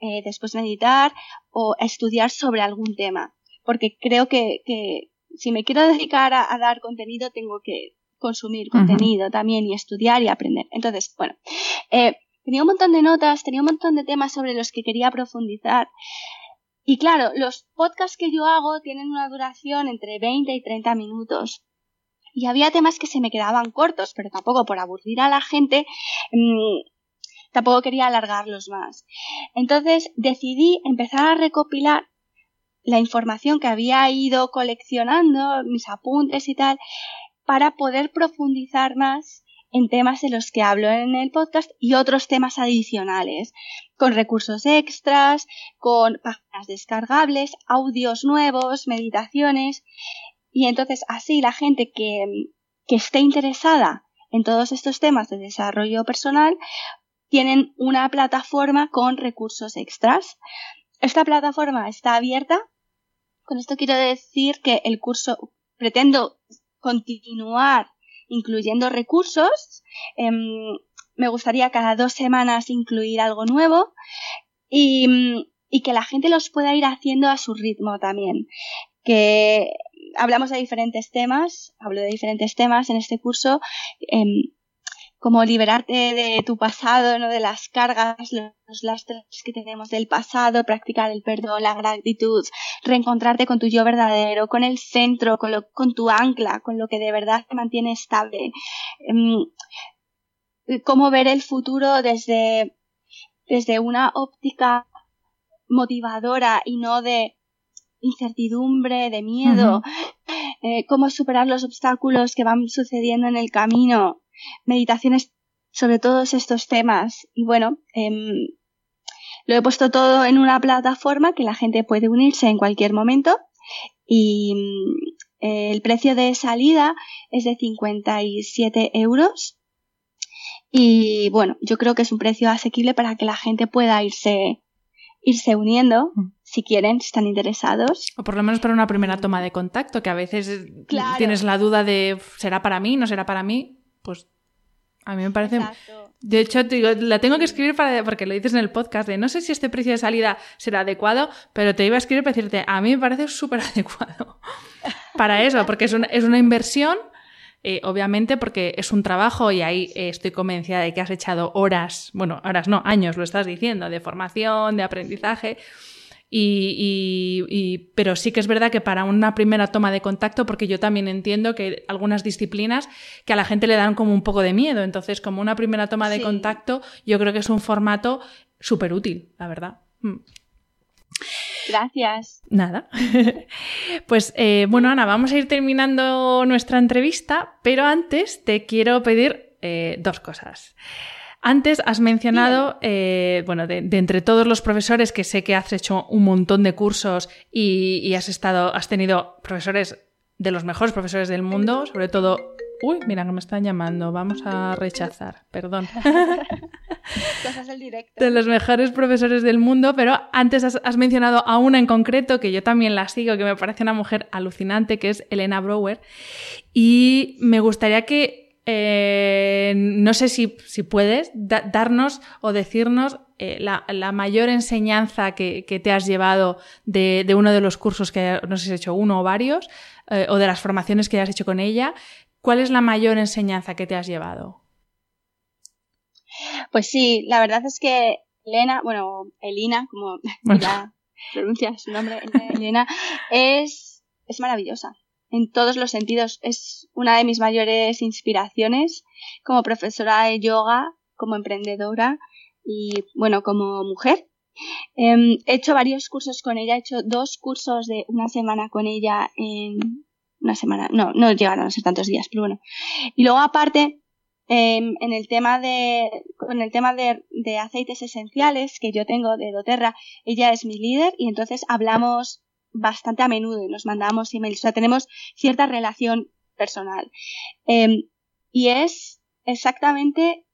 eh, después meditar o estudiar sobre algún tema, porque creo que, que si me quiero dedicar a, dar contenido tengo que consumir contenido también y estudiar y aprender. Entonces, bueno, eh, tenía un montón de notas, tenía un montón de temas sobre los que quería profundizar. Y claro, los podcasts que yo hago tienen una duración entre 20 y 30 minutos y había temas que se me quedaban cortos, pero tampoco por aburrir a la gente, mm, tampoco quería alargarlos más. Entonces decidí empezar a recopilar la información que había ido coleccionando, mis apuntes y tal, para poder profundizar más en temas de los que hablo en el podcast y otros temas adicionales, con recursos extras, con páginas descargables, audios nuevos, meditaciones. Y entonces así la gente que, que esté interesada en todos estos temas de desarrollo personal tienen una plataforma con recursos extras. Esta plataforma está abierta. Con esto quiero decir que el curso pretendo continuar incluyendo recursos. Em, me gustaría cada dos semanas incluir algo nuevo y, y, que la gente los pueda ir haciendo a su ritmo también. Que hablamos de diferentes temas, hablo de diferentes temas en este curso, em, como liberarte de tu pasado, ¿no? de las cargas, los lastres que tenemos del pasado, practicar el perdón, la gratitud, reencontrarte con tu yo verdadero, con el centro, con, lo, con tu ancla, con lo que de verdad te mantiene estable. Em, cómo ver el futuro desde, desde una óptica motivadora y no de incertidumbre, de miedo, eh, cómo superar los obstáculos que van sucediendo en el camino, meditaciones sobre todos estos temas. Y bueno, em, lo he puesto todo en una plataforma que la gente puede unirse en cualquier momento y eh, el precio de salida es de 57 euros. Y bueno, yo creo que es un precio asequible para que la gente pueda irse, irse uniendo mm. Si quieren, si están interesados. O por lo menos para una primera toma de contacto, que a veces tienes la duda de ¿será para mí? ¿No será para mí? Pues a mí me parece. De hecho, digo, la tengo que escribir para, porque lo dices en el podcast de no sé si este precio de salida será adecuado, pero te iba a escribir para decirte, a mí me parece súper adecuado para eso, porque es una, es una inversión, eh, obviamente, porque es un trabajo y ahí eh, estoy convencida de que has echado horas, bueno, horas no, años, lo estás diciendo, de formación, de aprendizaje. Y, pero sí que es verdad que para una primera toma de contacto, porque yo también entiendo que algunas disciplinas que a la gente le dan como un poco de miedo, entonces como una primera toma de contacto, yo creo que es un formato súper útil, la verdad. Mm. Gracias. Nada. pues eh, bueno, Ana, vamos a ir terminando nuestra entrevista, pero antes te quiero pedir eh, dos cosas. Antes has mencionado, eh, bueno, de, entre todos los profesores que sé que has hecho un montón de cursos y, has estado, has tenido profesores de los mejores profesores del mundo, sobre todo. Uy, mira que me están llamando, vamos a rechazar, perdón. Cosas del directo. De los mejores profesores del mundo, pero antes has, has, mencionado a una en concreto que yo también la sigo, que me parece una mujer alucinante, que es Elena Brower. Y me gustaría que eh, no sé si, puedes darnos o decirnos eh, la, mayor enseñanza que, te has llevado de, uno de los cursos que no sé si has hecho uno o varios, eh, o de las formaciones que has hecho con ella. ¿Cuál es la mayor enseñanza que te has llevado? Pues sí, la verdad es que Elena, bueno, Elina, como ya pronuncia su nombre, Elena, es, es maravillosa en todos los sentidos. Es una de mis mayores inspiraciones como profesora de yoga, como emprendedora y, bueno, como mujer. Em, he hecho varios cursos con ella, he hecho dos cursos de una semana con ella en una semana, no, no llegaron a ser tantos días, pero bueno. Y luego aparte, em, en el tema de, con el tema de, de aceites esenciales que yo tengo de doTERRA, ella es mi líder y entonces hablamos bastante a menudo y nos mandamos emails, o sea, tenemos cierta relación personal. Em, y es exactamente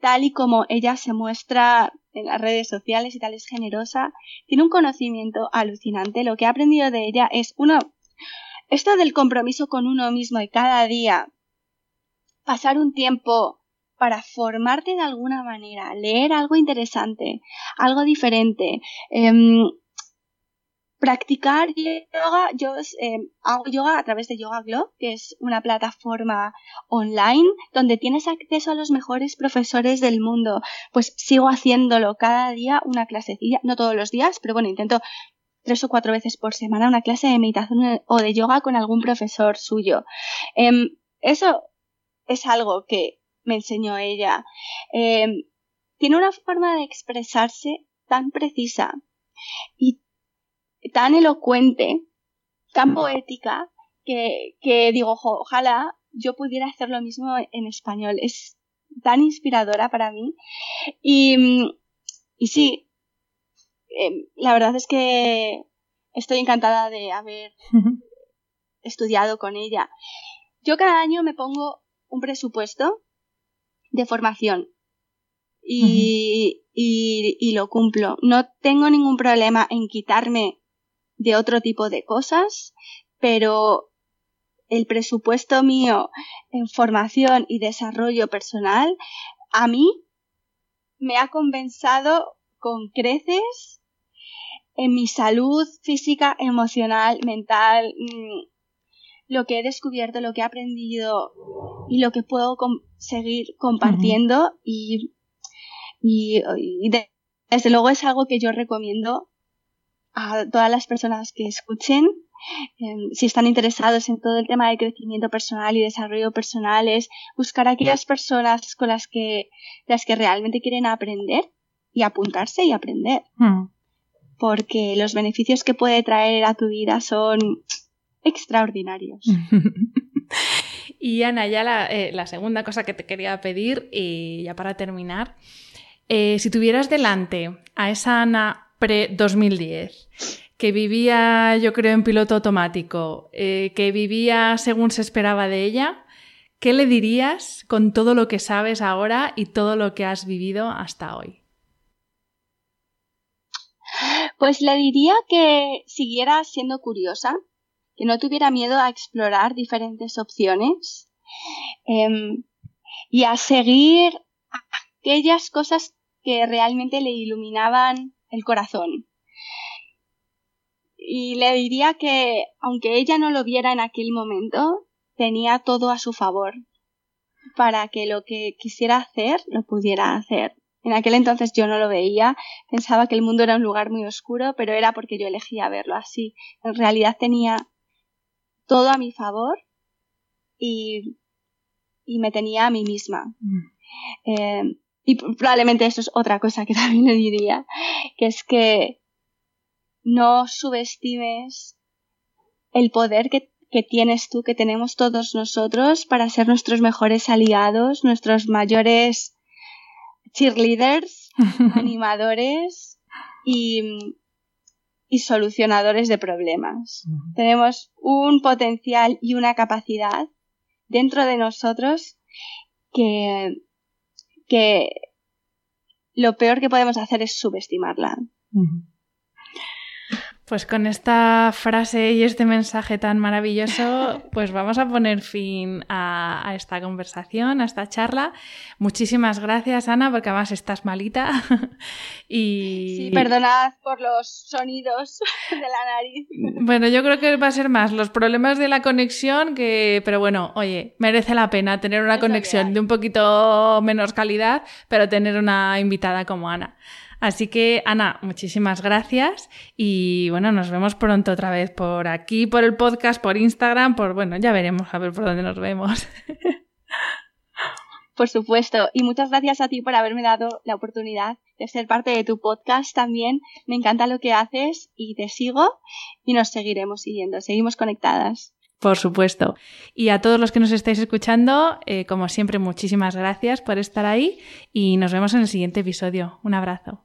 tal y como ella se muestra en las redes sociales y tal es generosa, tiene un conocimiento alucinante. Lo que he aprendido de ella es, uno, esto del compromiso con uno mismo y cada día pasar un tiempo para formarte de alguna manera, leer algo interesante, algo diferente, em, practicar yoga, yo eh, hago yoga a través de Yoga Glow, que es una plataforma online donde tienes acceso a los mejores profesores del mundo. Pues sigo haciéndolo cada día, una clasecilla, no todos los días, pero bueno, intento tres o cuatro veces por semana una clase de meditación o de yoga con algún profesor suyo. Em, eso es algo que me enseñó ella. Em, tiene una forma de expresarse tan precisa y tan elocuente, tan poética, que, que digo, ojalá yo pudiera hacer lo mismo en español. Es tan inspiradora para mí. Y, y sí, eh, la verdad es que estoy encantada de haber estudiado con ella. Yo cada año me pongo un presupuesto de formación y, y, y, lo cumplo. No tengo ningún problema en quitarme de otro tipo de cosas, pero el presupuesto mío en formación y desarrollo personal a mí me ha compensado con creces en mi salud física, emocional, mental. Mm, lo que he descubierto, lo que he aprendido y lo que puedo seguir compartiendo y, y, desde luego es algo que yo recomiendo a todas las personas que escuchen. Em, si están interesados en todo el tema de crecimiento personal y desarrollo personal, es buscar a aquellas personas con las que, las que realmente quieren aprender y apuntarse y aprender. Hmm. Porque los beneficios que puede traer a tu vida son extraordinarios. y Ana, ya la, eh, la, segunda cosa que te quería pedir, y ya para terminar, eh, si tuvieras delante a esa Ana pre-2010, que vivía, yo creo, en piloto automático, eh, que vivía según se esperaba de ella, ¿qué le dirías con todo lo que sabes ahora y todo lo que has vivido hasta hoy? Pues le diría que siguiera siendo curiosa, que no tuviera miedo a explorar diferentes opciones em, y a seguir aquellas cosas que realmente le iluminaban el corazón. Y le diría que, aunque ella no lo viera en aquel momento, tenía todo a su favor para que lo que quisiera hacer lo pudiera hacer. En aquel entonces yo no lo veía, pensaba que el mundo era un lugar muy oscuro, pero era porque yo elegía verlo así. En realidad tenía todo a mi favor y, y me tenía a mí misma. Mm. Eh, y probablemente eso es otra cosa que también le diría, que es que no subestimes el poder que, que, tienes tú, que tenemos todos nosotros para ser nuestros mejores aliados, nuestros mayores cheerleaders, animadores y, y solucionadores de problemas. Tenemos un potencial y una capacidad dentro de nosotros que, que lo peor que podemos hacer es subestimarla. Pues con esta frase y este mensaje tan maravilloso, pues vamos a poner fin a, esta conversación, a esta charla. Muchísimas gracias, Ana, porque además estás malita. y... Sí, perdonad por los sonidos de la nariz. Bueno, yo creo que va a ser más los problemas de la conexión que, pero bueno, oye, merece la pena tener una conexión de un poquito menos calidad, pero tener una invitada como Ana. Así que, Ana, muchísimas gracias y bueno, nos vemos pronto otra vez por aquí, por el podcast, por Instagram, por, bueno, ya veremos a ver por dónde nos vemos. Por supuesto, y muchas gracias a ti por haberme dado la oportunidad de ser parte de tu podcast también. Me encanta lo que haces y te sigo y nos seguiremos siguiendo, seguimos conectadas. Por supuesto. Y a todos los que nos estáis escuchando, eh, como siempre, muchísimas gracias por estar ahí y nos vemos en el siguiente episodio. Un abrazo.